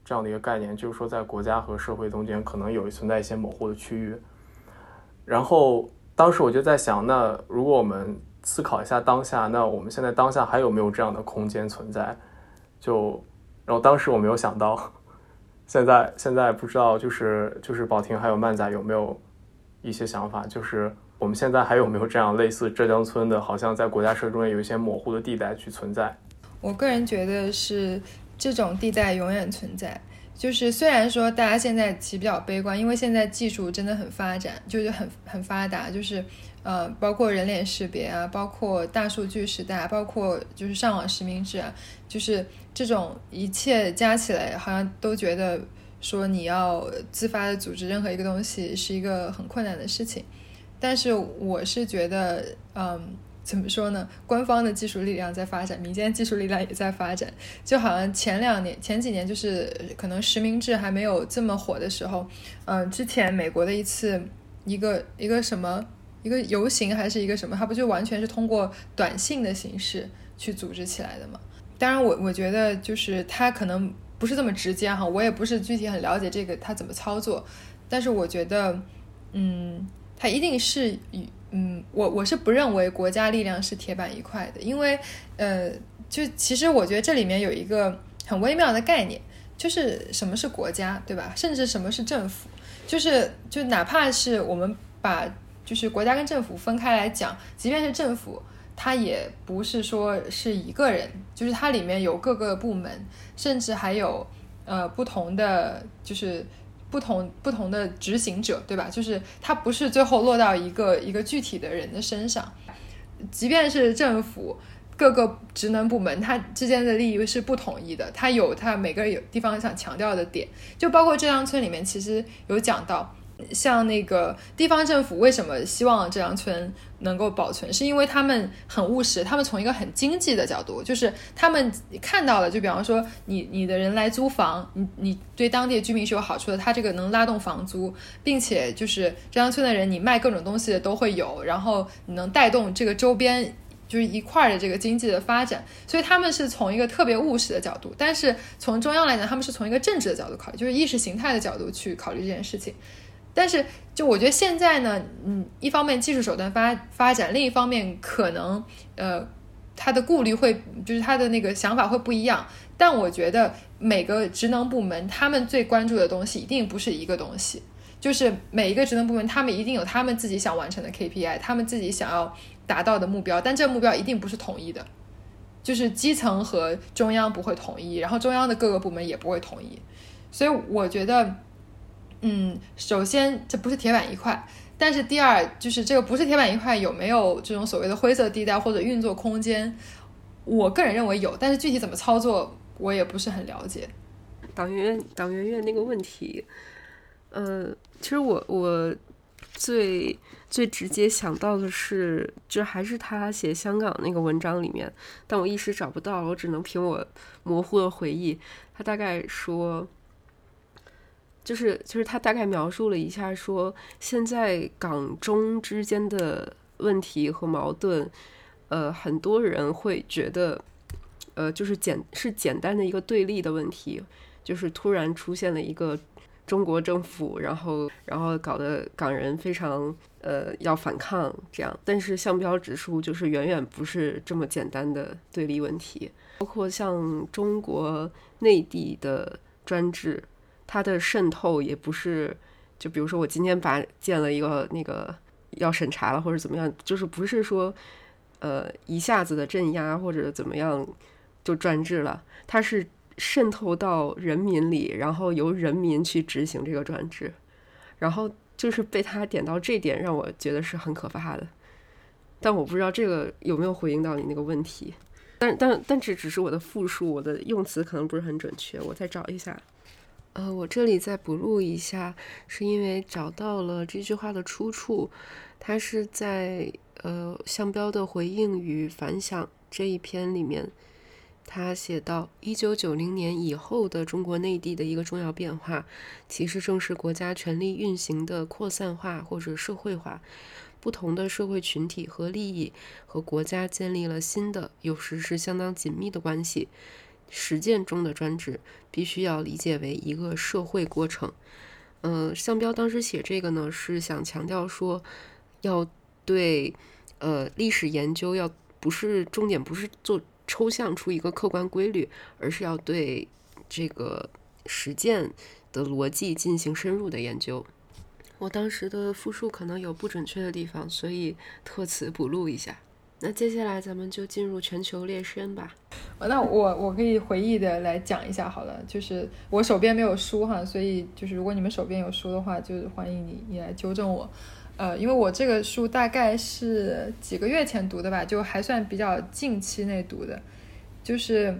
这样的一个概念，就是说在国家和社会中间可能有存在一些模糊的区域。然后当时我就在想，那如果我们思考一下当下，那我们现在当下还有没有这样的空间存在？就，然后当时我没有想到，现在现在不知道，就是就是宝婷还有曼仔有没有一些想法？就是我们现在还有没有这样类似浙江村的，好像在国家社会中也有一些模糊的地带去存在？我个人觉得是这种地带永远存在。就是虽然说大家现在其实比较悲观，因为现在技术真的很发展，就是很很发达，就是。呃，包括人脸识别啊，包括大数据时代，包括就是上网实名制啊，就是这种一切加起来，好像都觉得说你要自发的组织任何一个东西是一个很困难的事情。但是我是觉得，嗯，怎么说呢？官方的技术力量在发展，民间技术力量也在发展。就好像前两年、前几年，就是可能实名制还没有这么火的时候，嗯，之前美国的一次一个一个什么。一个游行还是一个什么？它不就完全是通过短信的形式去组织起来的吗？当然，我我觉得就是它可能不是这么直接哈，我也不是具体很了解这个它怎么操作，但是我觉得，嗯，它一定是以嗯，我我是不认为国家力量是铁板一块的，因为呃，就其实我觉得这里面有一个很微妙的概念，就是什么是国家，对吧？甚至什么是政府，就是就哪怕是我们把就是国家跟政府分开来讲，即便是政府，它也不是说是一个人，就是它里面有各个部门，甚至还有呃不同的，就是不同不同的执行者，对吧？就是它不是最后落到一个一个具体的人的身上，即便是政府各个职能部门，它之间的利益是不统一的，它有它每个有地方想强调的点，就包括浙江村里面其实有讲到。像那个地方政府为什么希望这张村能够保存，是因为他们很务实，他们从一个很经济的角度，就是他们看到了，就比方说你你的人来租房，你你对当地居民是有好处的，他这个能拉动房租，并且就是这张村的人，你卖各种东西都会有，然后你能带动这个周边。就是一块儿的这个经济的发展，所以他们是从一个特别务实的角度，但是从中央来讲，他们是从一个政治的角度考虑，就是意识形态的角度去考虑这件事情。但是，就我觉得现在呢，嗯，一方面技术手段发发展，另一方面可能呃，他的顾虑会就是他的那个想法会不一样。但我觉得每个职能部门他们最关注的东西一定不是一个东西，就是每一个职能部门他们一定有他们自己想完成的 KPI，他们自己想要。达到的目标，但这个目标一定不是统一的，就是基层和中央不会统一，然后中央的各个部门也不会统一，所以我觉得，嗯，首先这不是铁板一块，但是第二就是这个不是铁板一块有没有这种所谓的灰色地带或者运作空间，我个人认为有，但是具体怎么操作我也不是很了解。党员党员院那个问题，呃，其实我我最。最直接想到的是，就还是他写香港那个文章里面，但我一时找不到，我只能凭我模糊的回忆。他大概说，就是就是他大概描述了一下，说现在港中之间的问题和矛盾，呃，很多人会觉得，呃，就是简是简单的一个对立的问题，就是突然出现了一个。中国政府，然后，然后搞得港人非常呃要反抗这样，但是项标指数就是远远不是这么简单的对立问题，包括像中国内地的专制，它的渗透也不是，就比如说我今天把建了一个那个要审查了或者怎么样，就是不是说呃一下子的镇压或者怎么样就专制了，它是。渗透到人民里，然后由人民去执行这个专制，然后就是被他点到这点，让我觉得是很可怕的。但我不知道这个有没有回应到你那个问题，但但但这只是我的复述，我的用词可能不是很准确，我再找一下。呃，我这里再补录一下，是因为找到了这句话的出处，它是在呃向标的回应与反响这一篇里面。他写到，一九九零年以后的中国内地的一个重要变化，其实正是国家权力运行的扩散化或者社会化。不同的社会群体和利益和国家建立了新的，有时是相当紧密的关系。实践中的专制必须要理解为一个社会过程。呃，向标当时写这个呢，是想强调说，要对呃历史研究要不是重点，不是做。抽象出一个客观规律，而是要对这个实践的逻辑进行深入的研究。我当时的复述可能有不准确的地方，所以特此补录一下。那接下来咱们就进入全球列申吧。那我我可以回忆的来讲一下好了，就是我手边没有书哈，所以就是如果你们手边有书的话，就欢迎你你来纠正我。呃，因为我这个书大概是几个月前读的吧，就还算比较近期内读的。就是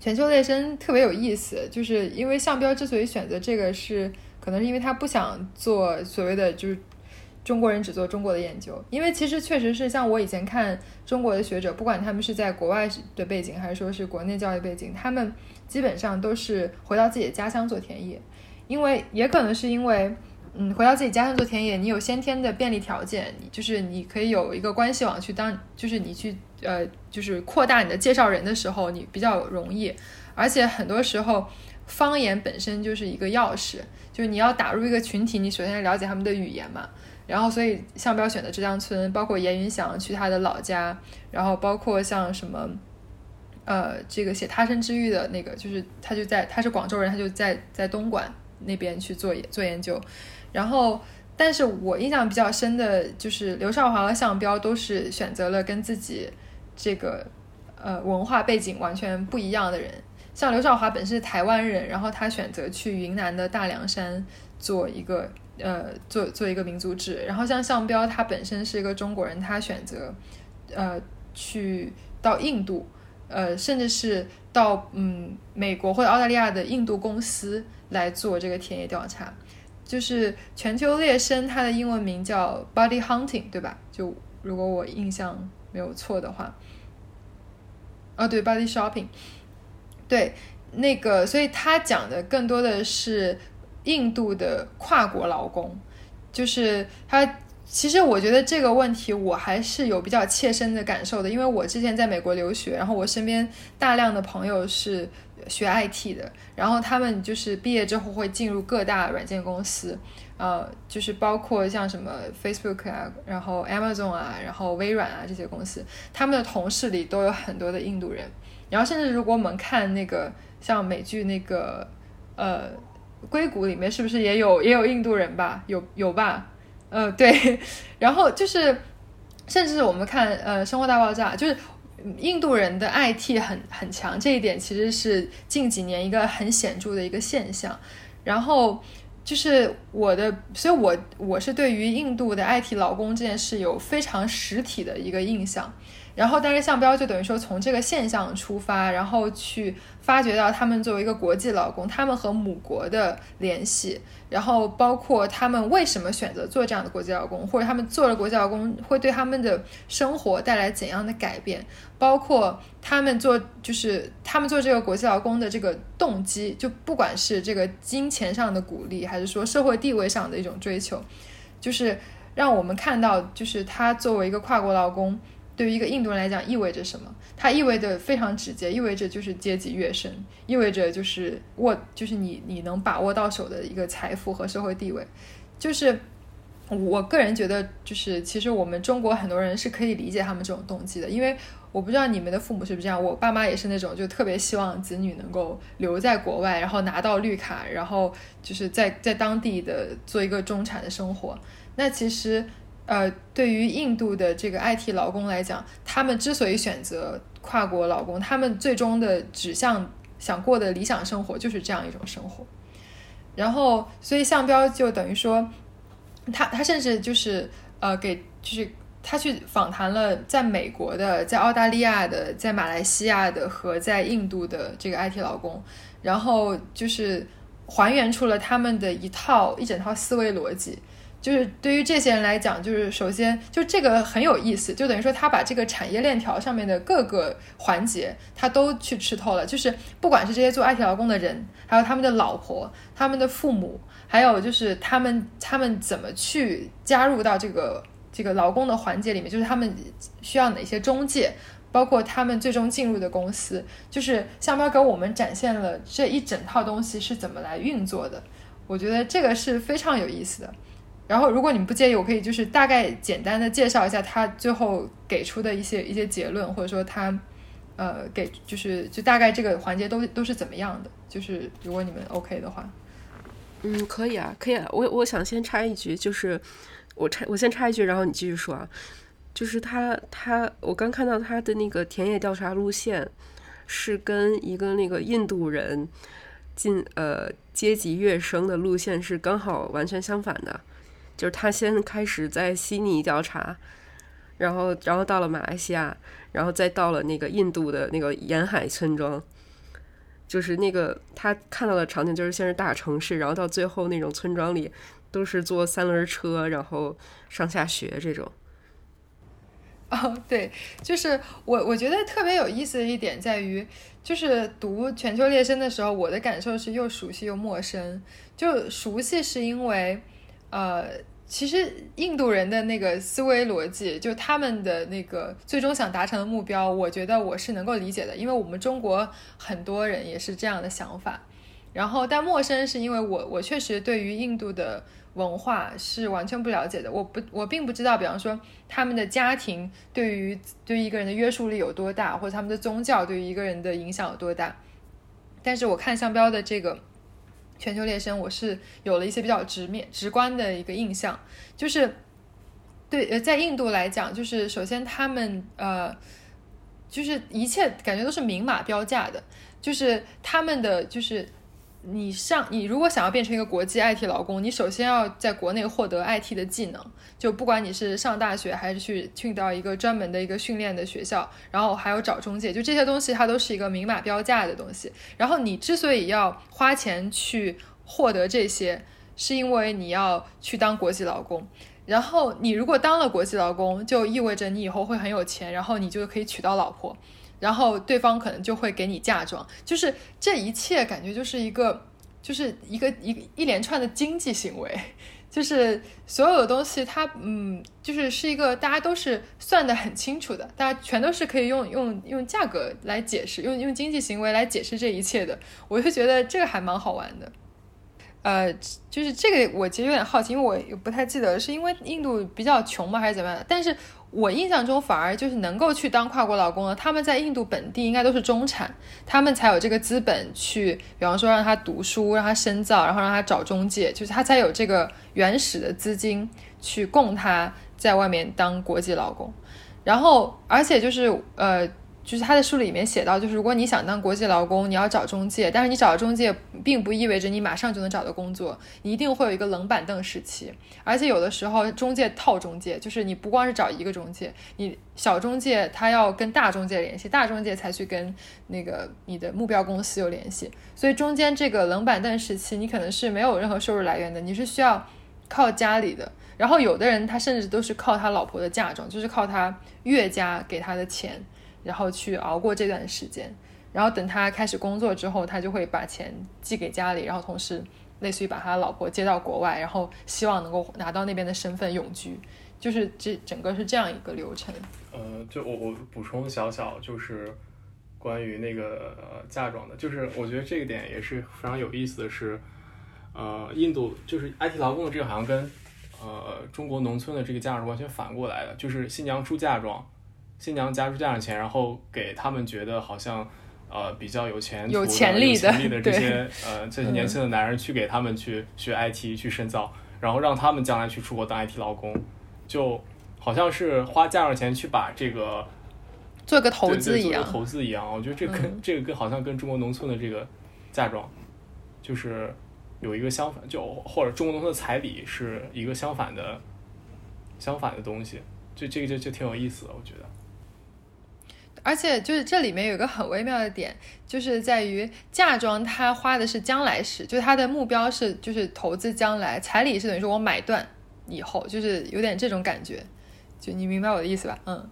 全球列申特别有意思，就是因为向标之所以选择这个，是可能是因为他不想做所谓的就是中国人只做中国的研究，因为其实确实是像我以前看中国的学者，不管他们是在国外的背景，还是说是国内教育背景，他们基本上都是回到自己的家乡做田野，因为也可能是因为。嗯，回到自己家乡做田野，你有先天的便利条件，就是你可以有一个关系网去当，就是你去呃，就是扩大你的介绍人的时候，你比较容易。而且很多时候，方言本身就是一个钥匙，就是你要打入一个群体，你首先了解他们的语言嘛。然后，所以向标选的浙江村，包括严云祥去他的老家，然后包括像什么，呃，这个写他生之域的那个，就是他就在他是广州人，他就在在东莞那边去做做研究。然后，但是我印象比较深的就是刘少华和向彪都是选择了跟自己这个呃文化背景完全不一样的人。像刘少华本是台湾人，然后他选择去云南的大凉山做一个呃做做一个民族志。然后像向彪他本身是一个中国人，他选择呃去到印度，呃甚至是到嗯美国或者澳大利亚的印度公司来做这个田野调查。就是全球猎生，它的英文名叫 Body Hunting，对吧？就如果我印象没有错的话，哦，对，Body Shopping，对，那个，所以他讲的更多的是印度的跨国劳工，就是他。其实我觉得这个问题我还是有比较切身的感受的，因为我之前在美国留学，然后我身边大量的朋友是学 IT 的，然后他们就是毕业之后会进入各大软件公司，呃，就是包括像什么 Facebook 啊，然后 Amazon 啊，然后微软啊这些公司，他们的同事里都有很多的印度人，然后甚至如果我们看那个像美剧那个呃硅谷里面是不是也有也有印度人吧？有有吧？呃，对，然后就是，甚至我们看呃《生活大爆炸》，就是印度人的 IT 很很强，这一点其实是近几年一个很显著的一个现象。然后就是我的，所以我我是对于印度的 IT 劳工这件事有非常实体的一个印象。然后，但是向标就等于说从这个现象出发，然后去发掘到他们作为一个国际劳工，他们和母国的联系，然后包括他们为什么选择做这样的国际劳工，或者他们做了国际劳工会对他们的生活带来怎样的改变，包括他们做就是他们做这个国际劳工的这个动机，就不管是这个金钱上的鼓励，还是说社会地位上的一种追求，就是让我们看到，就是他作为一个跨国劳工。对于一个印度人来讲，意味着什么？它意味着非常直接，意味着就是阶级跃升，意味着就是握，就是你你能把握到手的一个财富和社会地位。就是我个人觉得，就是其实我们中国很多人是可以理解他们这种动机的，因为我不知道你们的父母是不是这样，我爸妈也是那种就特别希望子女能够留在国外，然后拿到绿卡，然后就是在在当地的做一个中产的生活。那其实。呃，对于印度的这个 IT 劳工来讲，他们之所以选择跨国劳工，他们最终的指向想过的理想生活就是这样一种生活。然后，所以向标就等于说，他他甚至就是呃，给就是他去访谈了在美国的、在澳大利亚的、在马来西亚的和在印度的这个 IT 劳工，然后就是还原出了他们的一套一整套思维逻辑。就是对于这些人来讲，就是首先就这个很有意思，就等于说他把这个产业链条上面的各个环节他都去吃透了。就是不管是这些做 IT 劳工的人，还有他们的老婆、他们的父母，还有就是他们他们怎么去加入到这个这个劳工的环节里面，就是他们需要哪些中介，包括他们最终进入的公司，就是向标给我们展现了这一整套东西是怎么来运作的。我觉得这个是非常有意思的。然后，如果你们不介意，我可以就是大概简单的介绍一下他最后给出的一些一些结论，或者说他，呃，给就是就大概这个环节都都是怎么样的？就是如果你们 OK 的话，嗯，可以啊，可以啊。我我想先插一句，就是我插我先插一句，然后你继续说啊。就是他他我刚看到他的那个田野调查路线是跟一个那个印度人进呃阶级跃升的路线是刚好完全相反的。就是他先开始在悉尼调查，然后，然后到了马来西亚，然后再到了那个印度的那个沿海村庄，就是那个他看到的场景，就是先是大城市，然后到最后那种村庄里，都是坐三轮车，然后上下学这种。哦，对，就是我我觉得特别有意思的一点在于，就是读《全球猎生》的时候，我的感受是又熟悉又陌生。就熟悉是因为。呃，其实印度人的那个思维逻辑，就他们的那个最终想达成的目标，我觉得我是能够理解的，因为我们中国很多人也是这样的想法。然后，但陌生是因为我我确实对于印度的文化是完全不了解的，我不我并不知道，比方说他们的家庭对于对于一个人的约束力有多大，或者他们的宗教对于一个人的影响有多大。但是我看商标的这个。全球猎生，我是有了一些比较直面、直观的一个印象，就是对呃，在印度来讲，就是首先他们呃，就是一切感觉都是明码标价的，就是他们的就是。你上，你如果想要变成一个国际 IT 劳工，你首先要在国内获得 IT 的技能，就不管你是上大学还是去去到一个专门的一个训练的学校，然后还有找中介，就这些东西它都是一个明码标价的东西。然后你之所以要花钱去获得这些，是因为你要去当国际劳工。然后你如果当了国际劳工，就意味着你以后会很有钱，然后你就可以娶到老婆，然后对方可能就会给你嫁妆，就是这一切感觉就是一个，就是一个一一连串的经济行为，就是所有的东西它嗯，就是是一个大家都是算得很清楚的，大家全都是可以用用用价格来解释，用用经济行为来解释这一切的，我就觉得这个还蛮好玩的。呃，就是这个，我其实有点好奇，因为我也不太记得是因为印度比较穷吗，还是怎么样？但是我印象中反而就是能够去当跨国劳工的，他们在印度本地应该都是中产，他们才有这个资本去，比方说让他读书，让他深造，然后让他找中介，就是他才有这个原始的资金去供他在外面当国际劳工，然后而且就是呃。就是他的书里面写到，就是如果你想当国际劳工，你要找中介，但是你找中介并不意味着你马上就能找到工作，你一定会有一个冷板凳时期，而且有的时候中介套中介，就是你不光是找一个中介，你小中介他要跟大中介联系，大中介才去跟那个你的目标公司有联系，所以中间这个冷板凳时期，你可能是没有任何收入来源的，你是需要靠家里的，然后有的人他甚至都是靠他老婆的嫁妆，就是靠他岳家给他的钱。然后去熬过这段时间，然后等他开始工作之后，他就会把钱寄给家里，然后同时类似于把他老婆接到国外，然后希望能够拿到那边的身份永居，就是这整个是这样一个流程。呃，就我我补充小小就是关于那个嫁妆的，就是我觉得这个点也是非常有意思的是，呃，印度就是 IT 劳工的这个好像跟呃中国农村的这个嫁妆完全反过来的，就是新娘出嫁妆。新娘家出这样的钱，然后给他们觉得好像，呃，比较有钱、有潜力的这些呃 这些年轻的男人去给他们去学 IT 去深造，然后让他们将来去出国当 IT 劳工，就好像是花嫁妆钱去把这个做个投资一样，投资一样。我觉得这跟这个跟好像跟中国农村的这个嫁妆就是有一个相反，就或者中国农村的彩礼是一个相反的相反的东西，就这个就就挺有意思的，我觉得。而且就是这里面有一个很微妙的点，就是在于嫁妆它花的是将来时，就是它的目标是就是投资将来，彩礼是等于说我买断以后，就是有点这种感觉，就你明白我的意思吧？嗯，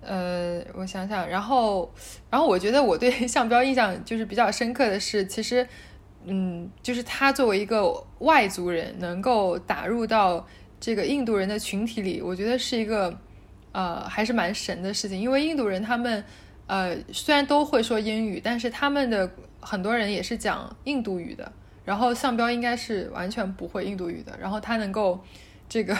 呃，我想想，然后然后我觉得我对项标印象就是比较深刻的是，其实嗯，就是他作为一个外族人能够打入到这个印度人的群体里，我觉得是一个。呃，还是蛮神的事情，因为印度人他们，呃，虽然都会说英语，但是他们的很多人也是讲印度语的。然后向标应该是完全不会印度语的，然后他能够这个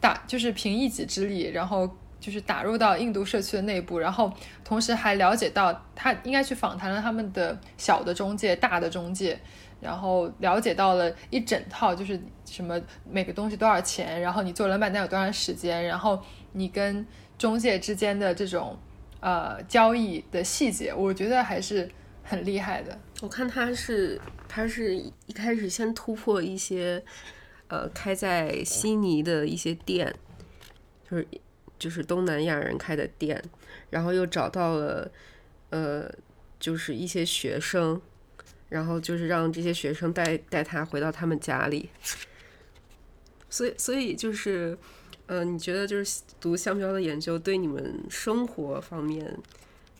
打，就是凭一己之力，然后就是打入到印度社区的内部，然后同时还了解到他应该去访谈了他们的小的中介、大的中介，然后了解到了一整套，就是什么每个东西多少钱，然后你做冷板凳有多长时间，然后你跟中介之间的这种呃交易的细节，我觉得还是很厉害的。我看他是他是一开始先突破一些呃开在悉尼的一些店，就是就是东南亚人开的店，然后又找到了呃就是一些学生，然后就是让这些学生带带他回到他们家里，所以所以就是。嗯，你觉得就是读香标的研究对你们生活方面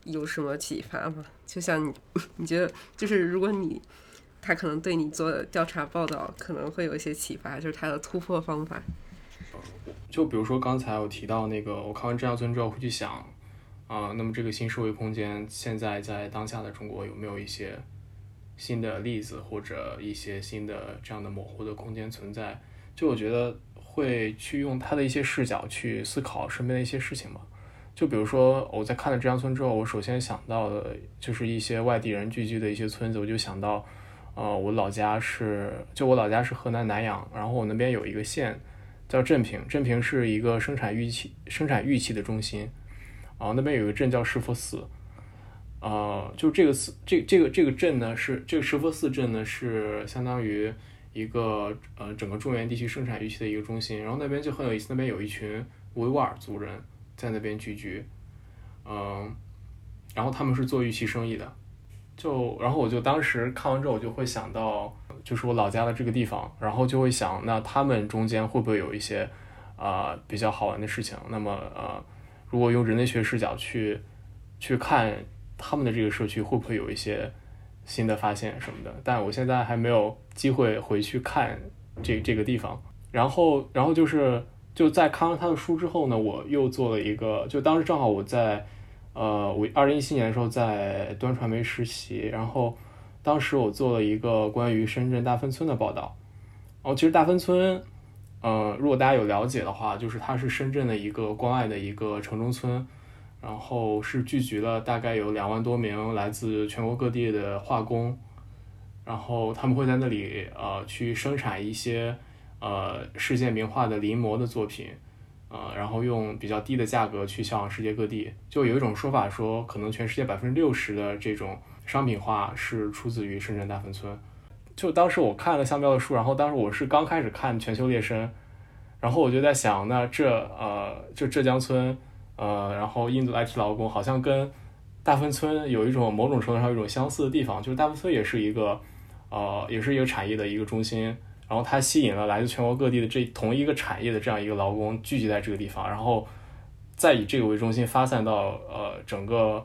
有什么启发吗？就像你，你觉得就是如果你他可能对你做调查报道，可能会有一些启发，就是他的突破方法。就比如说刚才我提到那个，我看完《张家村》之后会去想啊，那么这个新社会空间现在在当下的中国有没有一些新的例子，或者一些新的这样的模糊的空间存在？就我觉得。会去用他的一些视角去思考身边的一些事情嘛？就比如说我在看了这张村之后，我首先想到的就是一些外地人聚居的一些村子，我就想到，呃，我老家是，就我老家是河南南阳，然后我那边有一个县叫镇平，镇平是一个生产玉器、生产玉器的中心，啊，那边有一个镇叫石佛寺，呃，就这个寺，这这个这个镇呢是这个石佛寺镇呢是相当于。一个呃，整个中原地区生产玉器的一个中心，然后那边就很有意思，那边有一群维吾尔族人在那边聚居，嗯，然后他们是做玉器生意的，就然后我就当时看完之后，我就会想到就是我老家的这个地方，然后就会想，那他们中间会不会有一些啊、比较好玩的事情？那么呃，如果用人类学视角去去看他们的这个社区，会不会有一些新的发现什么的？但我现在还没有机会回去看这这个地方。然后，然后就是就在看完他的书之后呢，我又做了一个，就当时正好我在呃，我二零一七年的时候在端传媒实习，然后当时我做了一个关于深圳大芬村的报道。哦，其实大芬村，呃，如果大家有了解的话，就是它是深圳的一个关外的一个城中村，然后是聚集了大概有两万多名来自全国各地的化工，然后他们会在那里呃去生产一些呃世界名画的临摹的作品。呃，然后用比较低的价格去向世界各地，就有一种说法说，可能全世界百分之六十的这种商品画是出自于深圳大芬村。就当时我看了香标的书，然后当时我是刚开始看《全球猎身》，然后我就在想，那这呃，就浙江村，呃，然后印度来提劳工，好像跟大芬村有一种某种程度上有一种相似的地方，就是大芬村也是一个呃，也是一个产业的一个中心。然后它吸引了来自全国各地的这同一个产业的这样一个劳工聚集在这个地方，然后再以这个为中心发散到呃整个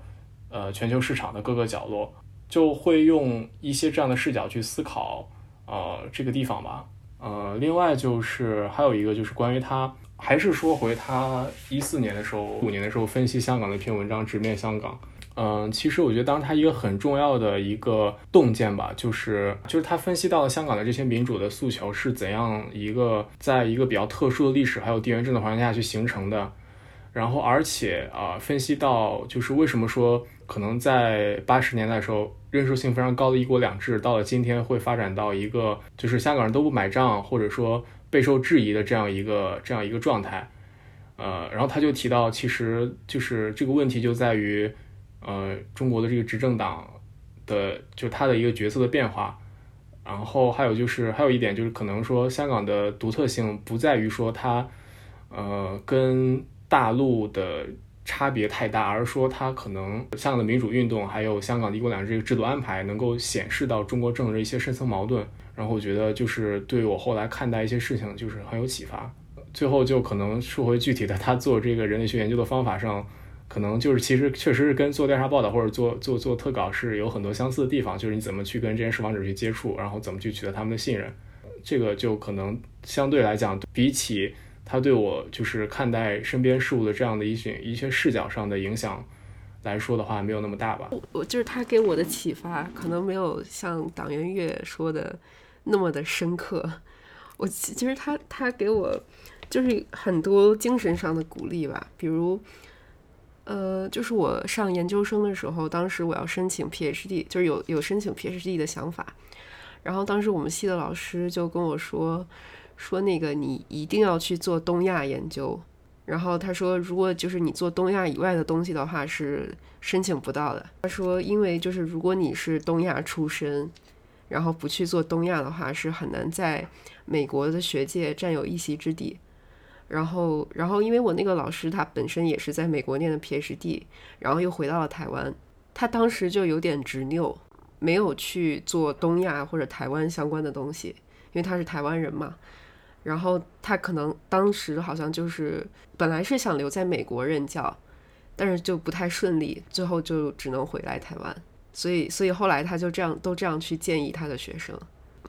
呃全球市场的各个角落，就会用一些这样的视角去思考呃这个地方吧。呃，另外就是还有一个就是关于他，还是说回他一四年的时候、五年的时候分析香港的一篇文章《直面香港》。嗯，其实我觉得当时他一个很重要的一个洞见吧，就是就是他分析到了香港的这些民主的诉求是怎样一个在一个比较特殊的历史还有地缘政治环境下去形成的，然后而且啊、分析到就是为什么说可能在八十年代的时候认受性非常高的一国两制，到了今天会发展到一个就是香港人都不买账或者说备受质疑的这样一个这样一个状态，呃，然后他就提到其实就是这个问题就在于。呃，中国的这个执政党的就它的一个角色的变化，然后还有就是还有一点就是可能说香港的独特性不在于说它呃跟大陆的差别太大，而是说它可能香港的民主运动还有香港的一国两制这个制度安排能够显示到中国政治一些深层矛盾，然后我觉得就是对我后来看待一些事情就是很有启发。最后就可能说回具体的，他做这个人类学研究的方法上。可能就是其实确实是跟做调查报道或者做做做特稿是有很多相似的地方，就是你怎么去跟这些受访者去接触，然后怎么去取得他们的信任，这个就可能相对来讲，比起他对我就是看待身边事物的这样的一些一些视角上的影响来说的话，没有那么大吧。我就是他给我的启发，可能没有像党员月说的那么的深刻。我其实他他给我就是很多精神上的鼓励吧，比如。呃，就是我上研究生的时候，当时我要申请 PhD，就是有有申请 PhD 的想法。然后当时我们系的老师就跟我说，说那个你一定要去做东亚研究。然后他说，如果就是你做东亚以外的东西的话，是申请不到的。他说，因为就是如果你是东亚出身，然后不去做东亚的话，是很难在美国的学界占有一席之地。然后，然后因为我那个老师他本身也是在美国念的 PhD，然后又回到了台湾，他当时就有点执拗，没有去做东亚或者台湾相关的东西，因为他是台湾人嘛。然后他可能当时好像就是本来是想留在美国任教，但是就不太顺利，最后就只能回来台湾。所以，所以后来他就这样都这样去建议他的学生。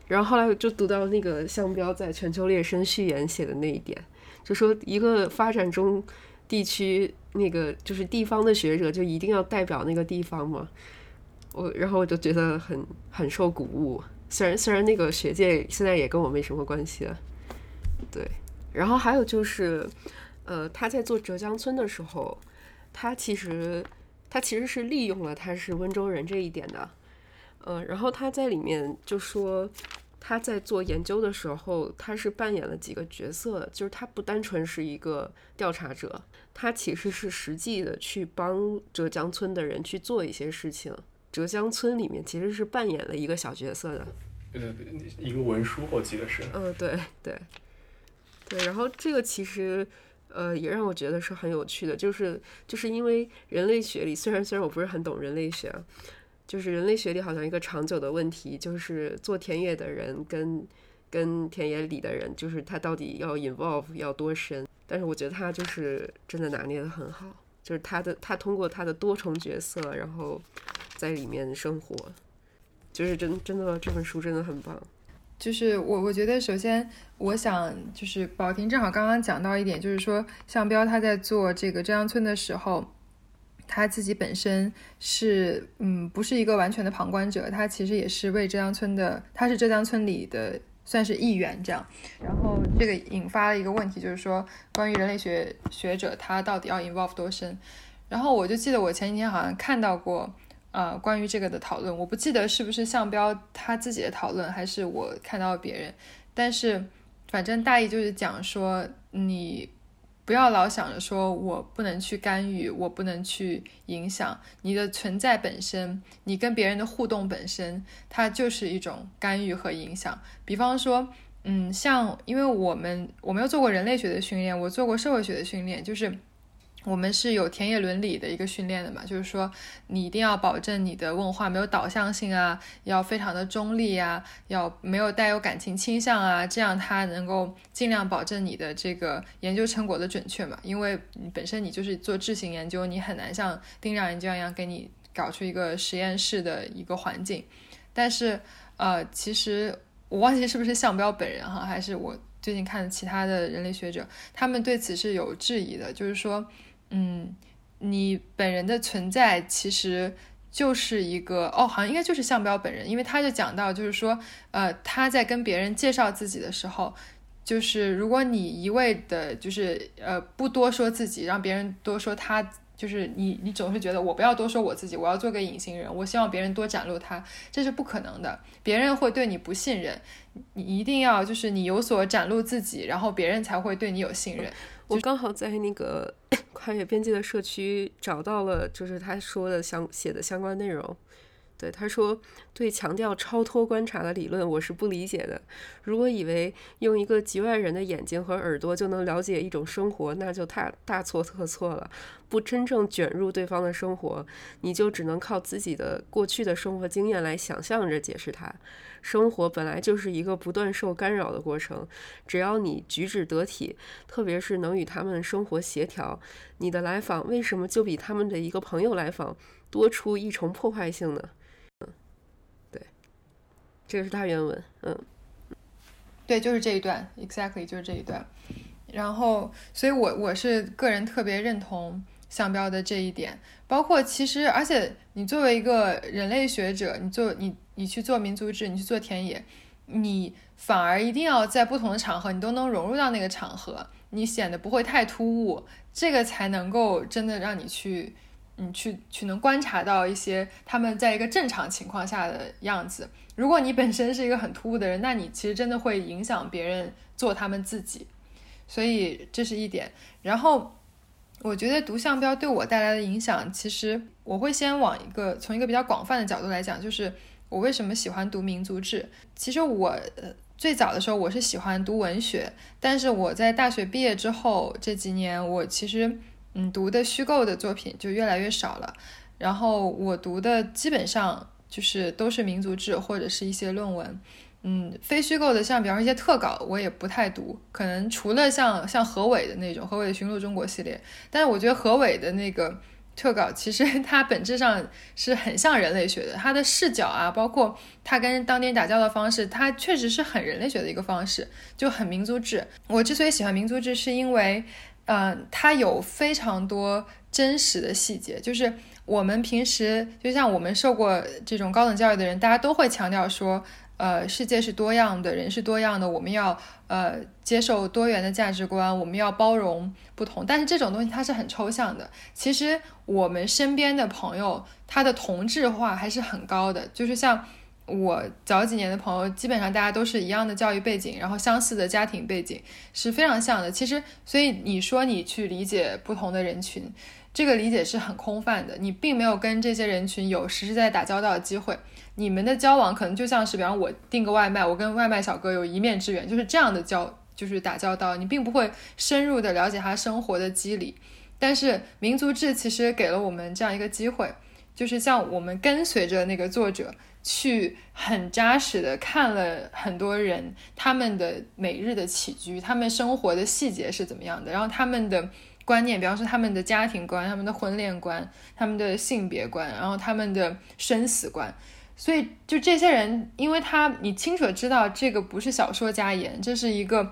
然后后来就读到那个项彪在《全球猎身》序言写的那一点。就说一个发展中地区那个就是地方的学者就一定要代表那个地方嘛，我然后我就觉得很很受鼓舞。虽然虽然那个学界现在也跟我没什么关系了，对。然后还有就是，呃，他在做浙江村的时候，他其实他其实是利用了他是温州人这一点的，呃，然后他在里面就说。他在做研究的时候，他是扮演了几个角色，就是他不单纯是一个调查者，他其实是实际的去帮浙江村的人去做一些事情。浙江村里面其实是扮演了一个小角色的，呃，一个文书，我记得是。嗯，对对对。然后这个其实，呃，也让我觉得是很有趣的，就是就是因为人类学里，虽然虽然我不是很懂人类学。就是人类学里好像一个长久的问题，就是做田野的人跟跟田野里的人，就是他到底要 involve 要多深？但是我觉得他就是真的拿捏的很好，就是他的他通过他的多重角色，然后在里面生活，就是真真的这本书真的很棒。就是我我觉得首先我想就是宝婷正好刚刚讲到一点，就是说向彪他在做这个浙江村的时候，他自己本身是嗯不是一个完全的旁观者，他其实也是为浙江村的，他是浙江村里的算是议员这样。然后这个引发了一个问题，就是说关于人类学学者他到底要 involve 多深？然后我就记得我前几天好像看到过。呃，关于这个的讨论，我不记得是不是向标他自己的讨论，还是我看到别人。但是，反正大意就是讲说，你不要老想着说我不能去干预，我不能去影响你的存在本身，你跟别人的互动本身，它就是一种干预和影响。比方说，嗯，像因为我们我没有做过人类学的训练，我做过社会学的训练，就是。我们是有田野伦理的一个训练的嘛，就是说你一定要保证你的问话没有导向性啊，要非常的中立啊，要没有带有感情倾向啊，这样它能够尽量保证你的这个研究成果的准确嘛。因为本身你就是做质性研究，你很难像定量研究一样给你搞出一个实验室的一个环境。但是呃，其实我忘记是不是向标本人哈，还是我最近看其他的人类学者，他们对此是有质疑的，就是说。嗯，你本人的存在其实就是一个哦，好像应该就是向标本人，因为他就讲到，就是说，呃，他在跟别人介绍自己的时候，就是如果你一味的，就是呃，不多说自己，让别人多说他。就是你，你总是觉得我不要多说我自己，我要做个隐形人，我希望别人多展露他，这是不可能的，别人会对你不信任，你一定要就是你有所展露自己，然后别人才会对你有信任。我刚好在那个 跨越边界的社区找到了，就是他说的相写的相关内容。对他说，对强调超脱观察的理论，我是不理解的。如果以为用一个局外人的眼睛和耳朵就能了解一种生活，那就太大错特错了。不真正卷入对方的生活，你就只能靠自己的过去的生活经验来想象着解释它。生活本来就是一个不断受干扰的过程，只要你举止得体，特别是能与他们生活协调，你的来访为什么就比他们的一个朋友来访多出一重破坏性呢？这个是他原文，嗯，对，就是这一段，exactly 就是这一段。然后，所以我我是个人特别认同向标的这一点。包括其实，而且你作为一个人类学者，你做你你去做民族志，你去做田野，你反而一定要在不同的场合，你都能融入到那个场合，你显得不会太突兀，这个才能够真的让你去。你去去能观察到一些他们在一个正常情况下的样子。如果你本身是一个很突兀的人，那你其实真的会影响别人做他们自己。所以这是一点。然后我觉得读相标对我带来的影响，其实我会先往一个从一个比较广泛的角度来讲，就是我为什么喜欢读民族志。其实我最早的时候我是喜欢读文学，但是我在大学毕业之后这几年，我其实。嗯，读的虚构的作品就越来越少了，然后我读的基本上就是都是民族志或者是一些论文。嗯，非虚构的像比方一些特稿，我也不太读，可能除了像像何伟的那种何伟的《寻路中国》系列，但是我觉得何伟的那个特稿其实 它本质上是很像人类学的，他的视角啊，包括他跟当年打交道方式，他确实是很人类学的一个方式，就很民族志。我之所以喜欢民族志，是因为。嗯，它有非常多真实的细节，就是我们平时就像我们受过这种高等教育的人，大家都会强调说，呃，世界是多样的，人是多样的，我们要呃接受多元的价值观，我们要包容不同。但是这种东西它是很抽象的，其实我们身边的朋友，他的同质化还是很高的，就是像。我早几年的朋友，基本上大家都是一样的教育背景，然后相似的家庭背景是非常像的。其实，所以你说你去理解不同的人群，这个理解是很空泛的。你并没有跟这些人群有实实在在打交道的机会。你们的交往可能就像是，比方我订个外卖，我跟外卖小哥有一面之缘，就是这样的交，就是打交道。你并不会深入的了解他生活的机理。但是民族志其实给了我们这样一个机会。就是像我们跟随着那个作者去很扎实的看了很多人他们的每日的起居，他们生活的细节是怎么样的，然后他们的观念，比方说他们的家庭观、他们的婚恋观、他们的性别观，然后他们的生死观。所以，就这些人，因为他你清楚的知道这个不是小说家演，这是一个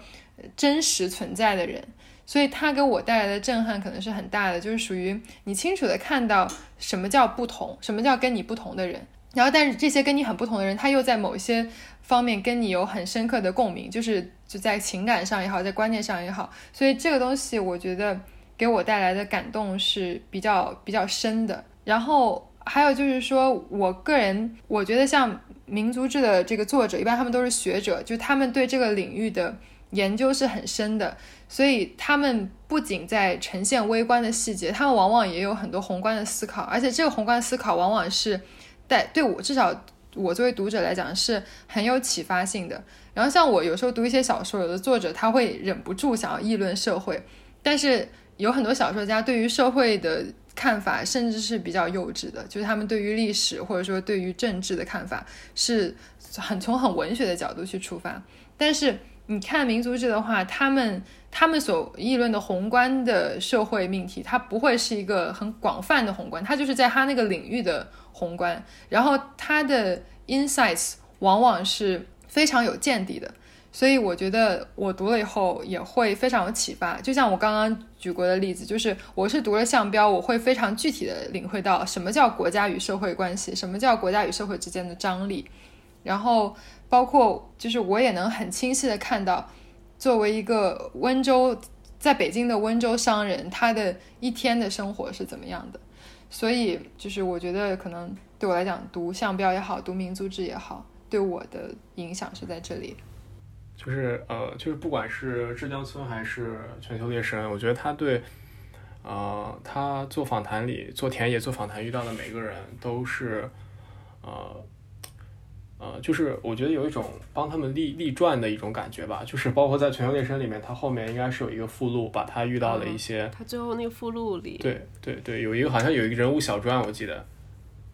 真实存在的人，所以他给我带来的震撼可能是很大的，就是属于你清楚的看到什么叫不同，什么叫跟你不同的人，然后但是这些跟你很不同的人，他又在某些方面跟你有很深刻的共鸣，就是就在情感上也好，在观念上也好，所以这个东西我觉得给我带来的感动是比较比较深的，然后。还有就是说，我个人我觉得像民族志的这个作者，一般他们都是学者，就他们对这个领域的研究是很深的，所以他们不仅在呈现微观的细节，他们往往也有很多宏观的思考，而且这个宏观思考往往是带对我至少我作为读者来讲是很有启发性的。然后像我有时候读一些小说，有的作者他会忍不住想要议论社会，但是有很多小说家对于社会的。看法甚至是比较幼稚的，就是他们对于历史或者说对于政治的看法是很从很文学的角度去出发。但是你看民族志的话，他们他们所议论的宏观的社会命题，它不会是一个很广泛的宏观，它就是在他那个领域的宏观，然后他的 insights 往往是非常有见地的。所以我觉得我读了以后也会非常有启发，就像我刚刚举过的例子，就是我是读了项标，我会非常具体的领会到什么叫国家与社会关系，什么叫国家与社会之间的张力，然后包括就是我也能很清晰的看到，作为一个温州在北京的温州商人，他的一天的生活是怎么样的，所以就是我觉得可能对我来讲，读项标也好，读民族志也好，对我的影响是在这里。就是呃，就是不管是浙江村还是全球猎神，我觉得他对，呃，他做访谈里做田野做访谈遇到的每个人都是，呃，呃，就是我觉得有一种帮他们立立传的一种感觉吧。就是包括在全球猎神里面，他后面应该是有一个附录，把他遇到的一些，他最后那个附录里，对对对，有一个好像有一个人物小传，我记得，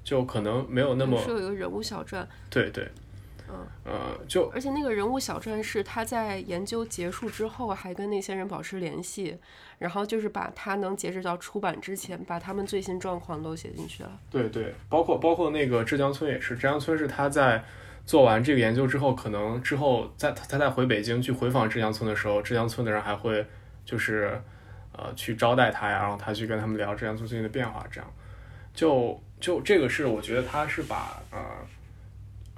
就可能没有那么是有一个人物小传，对对。嗯呃，就而且那个人物小传是他在研究结束之后还跟那些人保持联系，然后就是把他能截止到出版之前，把他们最新状况都写进去了。对对，包括包括那个浙江村也是，浙江村是他在做完这个研究之后，可能之后在他在回北京去回访浙江村的时候，浙江村的人还会就是呃去招待他呀，然后他去跟他们聊浙江村最近的变化，这样就就这个是我觉得他是把呃。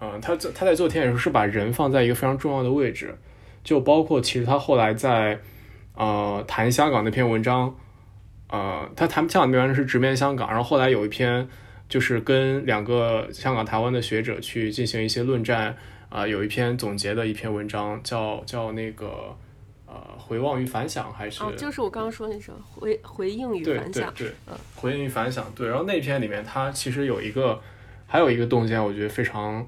嗯，他在他在做田野时候是把人放在一个非常重要的位置，就包括其实他后来在呃谈香港那篇文章，呃，他谈香港那篇是直面香港，然后后来有一篇就是跟两个香港台湾的学者去进行一些论战，啊，有一篇总结的一篇文章叫叫那个呃回望与反响还是哦，就是我刚刚说那首回回应与反响，对对对，嗯，回应与反响，对，然后那篇里面他其实有一个还有一个洞见，我觉得非常。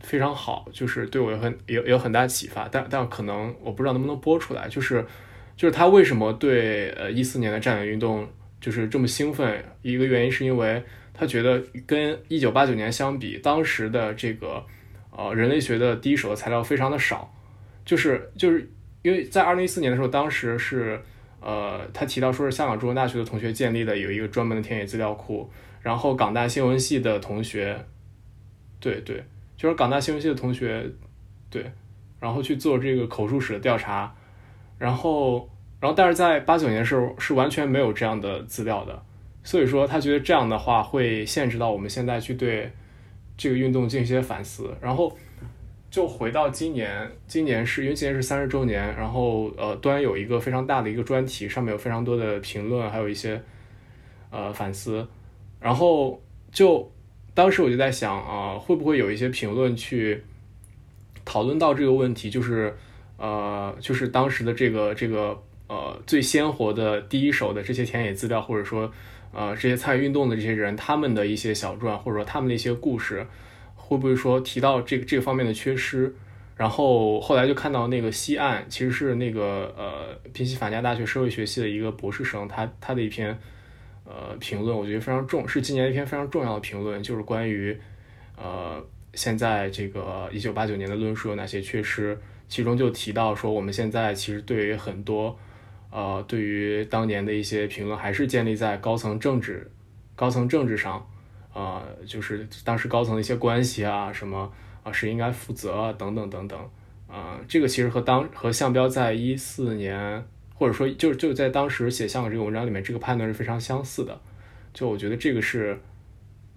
非常好，就是对我有很有有很大启发，但但可能我不知道能不能播出来，就是就是他为什么对呃一四年的占领运动就是这么兴奋，一个原因是因为他觉得跟一九八九年相比，当时的这个呃人类学的第一手的材料非常的少，就是就是因为在二零一四年的时候，当时是呃他提到说是香港中文大学的同学建立的有一个专门的田野资料库，然后港大新闻系的同学，对对。就是港大新闻系的同学，对，然后去做这个口述史的调查，然后，然后，但是在八九年的时候是完全没有这样的资料的，所以说他觉得这样的话会限制到我们现在去对这个运动进行一些反思，然后就回到今年，今年是因为今年是三十周年，然后呃，端有一个非常大的一个专题，上面有非常多的评论，还有一些呃反思，然后就。当时我就在想啊，会不会有一些评论去讨论到这个问题，就是呃，就是当时的这个这个呃最鲜活的第一手的这些田野资料，或者说呃这些参与运动的这些人他们的一些小传，或者说他们的一些故事，会不会说提到这个这个方面的缺失？然后后来就看到那个西岸其实是那个呃宾夕法尼亚大学社会学系的一个博士生，他他的一篇。呃评论，我觉得非常重，是今年一篇非常重要的评论，就是关于呃现在这个一九八九年的论述有哪些缺失，其中就提到说我们现在其实对于很多呃对于当年的一些评论还是建立在高层政治高层政治上，呃就是当时高层的一些关系啊什么啊是应该负责啊等等等等，啊这个其实和当和项彪在一四年。或者说，就就在当时写香港这个文章里面，这个判断是非常相似的。就我觉得这个是，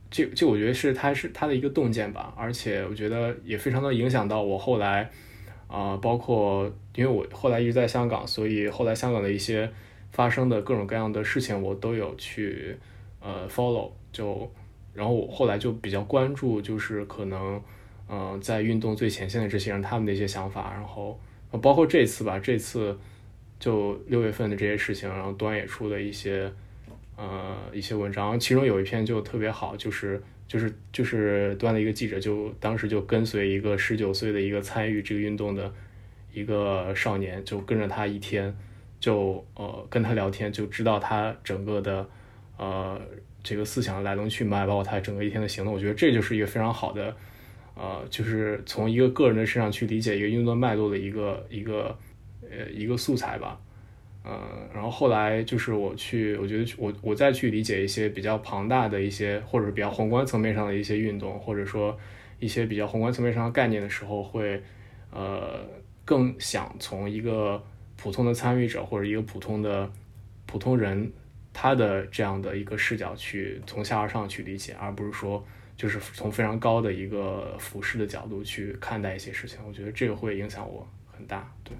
就就我觉得是他是他的一个洞见吧，而且我觉得也非常的影响到我后来，啊，包括因为我后来一直在香港，所以后来香港的一些发生的各种各样的事情，我都有去呃 follow。就然后我后来就比较关注，就是可能嗯在运动最前线的这些人他们的一些想法，然后包括这次吧，这次。就六月份的这些事情，然后端也出了一些，呃，一些文章，其中有一篇就特别好，就是就是就是端的一个记者，就当时就跟随一个十九岁的一个参与这个运动的一个少年，就跟着他一天，就呃跟他聊天，就知道他整个的呃这个思想来龙去脉，包括他整个一天的行动，我觉得这就是一个非常好的，呃，就是从一个个人的身上去理解一个运动脉络的一个一个。呃，一个素材吧，呃，然后后来就是我去，我觉得我我再去理解一些比较庞大的一些，或者是比较宏观层面上的一些运动，或者说一些比较宏观层面上的概念的时候，会呃更想从一个普通的参与者或者一个普通的普通人他的这样的一个视角去从下而上去理解，而不是说就是从非常高的一个俯视的角度去看待一些事情。我觉得这个会影响我很大，对。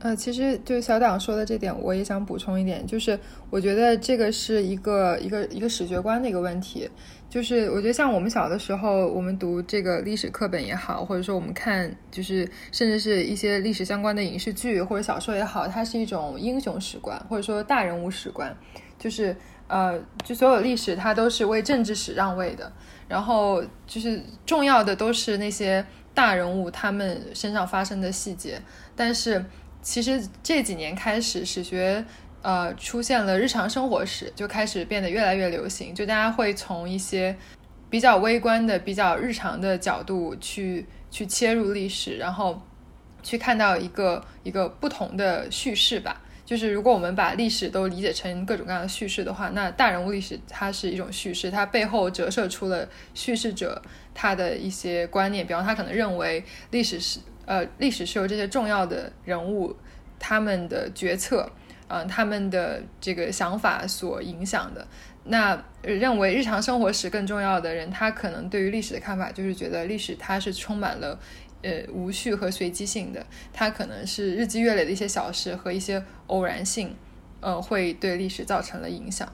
呃，其实就小党说的这点，我也想补充一点，就是我觉得这个是一个一个一个史学观的一个问题，就是我觉得像我们小的时候，我们读这个历史课本也好，或者说我们看，就是甚至是一些历史相关的影视剧或者小说也好，它是一种英雄史观，或者说大人物史观，就是呃，就所有历史它都是为政治史让位的，然后就是重要的都是那些大人物他们身上发生的细节，但是。其实这几年开始，史学呃出现了日常生活史，就开始变得越来越流行。就大家会从一些比较微观的、比较日常的角度去去切入历史，然后去看到一个一个不同的叙事吧。就是如果我们把历史都理解成各种各样的叙事的话，那大人物历史它是一种叙事，它背后折射出了叙事者他的一些观念，比方他可能认为历史是。呃，历史是由这些重要的人物他们的决策，嗯，他们的这个想法所影响的。那认为日常生活史更重要的人，他可能对于历史的看法就是觉得历史它是充满了呃无序和随机性的，它可能是日积月累的一些小事和一些偶然性，呃，会对历史造成了影响。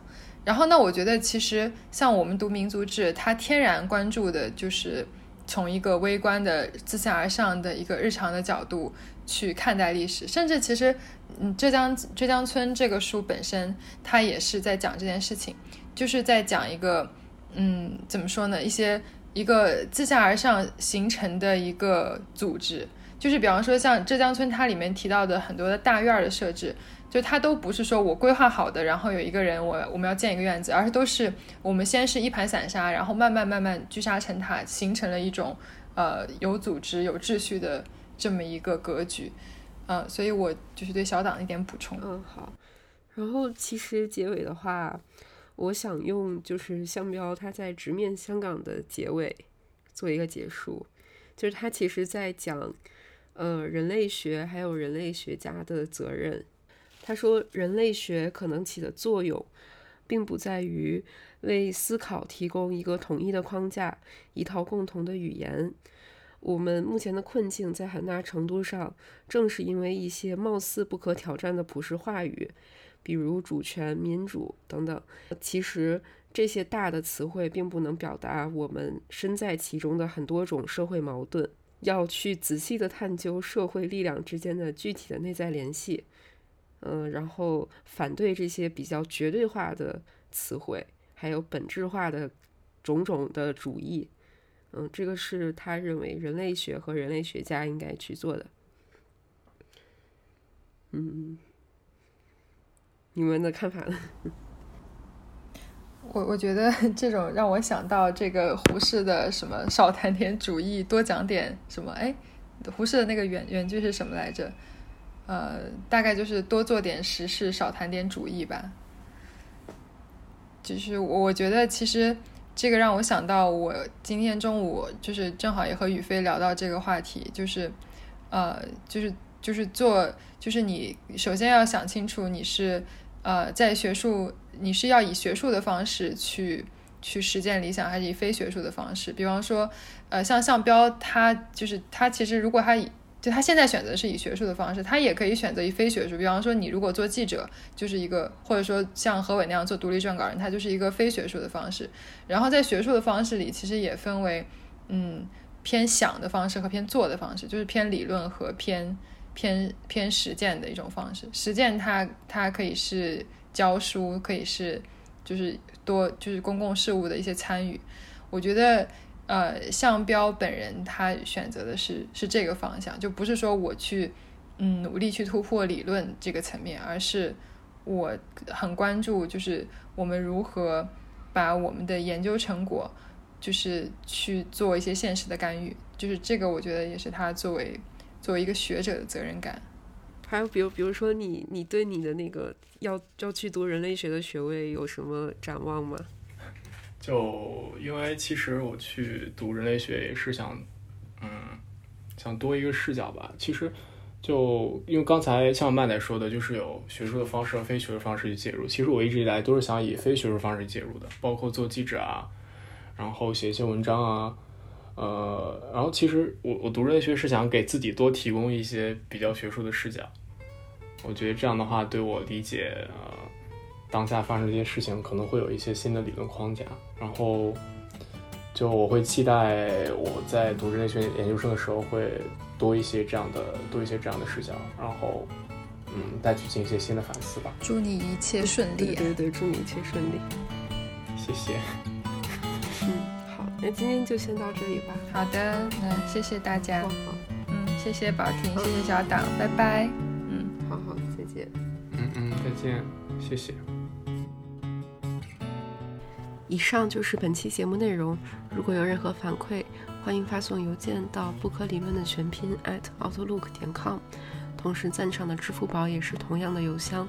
然后，那我觉得其实像我们读民族志，它天然关注的就是。从一个微观的、自下而上的一个日常的角度去看待历史，甚至其实，嗯，浙江浙江村这个书本身，它也是在讲这件事情，就是在讲一个，嗯，怎么说呢？一些一个自下而上形成的一个组织，就是比方说像浙江村，它里面提到的很多的大院的设置。就它都不是说我规划好的，然后有一个人我我们要建一个院子，而是都是我们先是一盘散沙，然后慢慢慢慢聚沙成塔，形成了一种呃有组织、有秩序的这么一个格局，嗯，所以我就是对小党一点补充。嗯，好。然后其实结尾的话，我想用就是向标他在直面香港的结尾做一个结束，就是他其实在讲呃人类学还有人类学家的责任。他说，人类学可能起的作用，并不在于为思考提供一个统一的框架、一套共同的语言。我们目前的困境，在很大程度上，正是因为一些貌似不可挑战的普世话语，比如主权、民主等等。其实，这些大的词汇并不能表达我们身在其中的很多种社会矛盾。要去仔细的探究社会力量之间的具体的内在联系。嗯，然后反对这些比较绝对化的词汇，还有本质化的种种的主义。嗯，这个是他认为人类学和人类学家应该去做的。嗯，你们的看法呢？我我觉得 这种让我想到这个胡适的什么少谈点主义，多讲点什么？哎，胡适的那个原原句是什么来着？呃，大概就是多做点实事，少谈点主义吧。就是我觉得其实这个让我想到，我今天中午就是正好也和宇飞聊到这个话题，就是呃，就是就是做，就是你首先要想清楚你是呃在学术。你是要以学术的方式去去实践理想，还是以非学术的方式？比方说，呃，像向标，他就是他其实如果他就他现在选择是以学术的方式，他也可以选择以非学术。比方说，你如果做记者，就是一个或者说像何伟那样做独立撰稿人，他就是一个非学术的方式。然后在学术的方式里，其实也分为嗯偏想的方式和偏做的方式，就是偏理论和偏偏偏实践的一种方式。实践它它可以是。教书可以是，就是多就是公共事务的一些参与。我觉得，呃，向标本人他选择的是是这个方向，就不是说我去嗯努力去突破理论这个层面，而是我很关注就是我们如何把我们的研究成果就是去做一些现实的干预，就是这个我觉得也是他作为作为一个学者的责任感。还有，比如，比如说，你，你对你的那个要要去读人类学的学位有什么展望吗？就因为其实我去读人类学也是想，嗯，想多一个视角吧。其实就因为刚才像麦仔说的，就是有学术的方式和非学术方式去介入。其实我一直以来都是想以非学术方式介入的，包括做记者啊，然后写一些文章啊。呃，然后其实我我读人类学是想给自己多提供一些比较学术的视角。我觉得这样的话，对我理解呃当下发生这些事情，可能会有一些新的理论框架。然后，就我会期待我在读人类学研究生的时候，会多一些这样的多一些这样的视角，然后嗯，再去进行一些新的反思吧。祝你一切顺利。对对对，祝你一切顺利。谢谢。嗯，好，那今天就先到这里吧。好的，那谢谢大家。好，嗯，谢谢宝婷，谢谢小党，拜拜。嗯，好好，再见嗯嗯，再见，谢谢。以上就是本期节目内容。如果有任何反馈，欢迎发送邮件到不可理论的全拼 at outlook 点 com。同时，赞赏的支付宝也是同样的邮箱。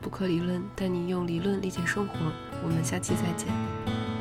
不可理论带你用理论理解生活。我们下期再见。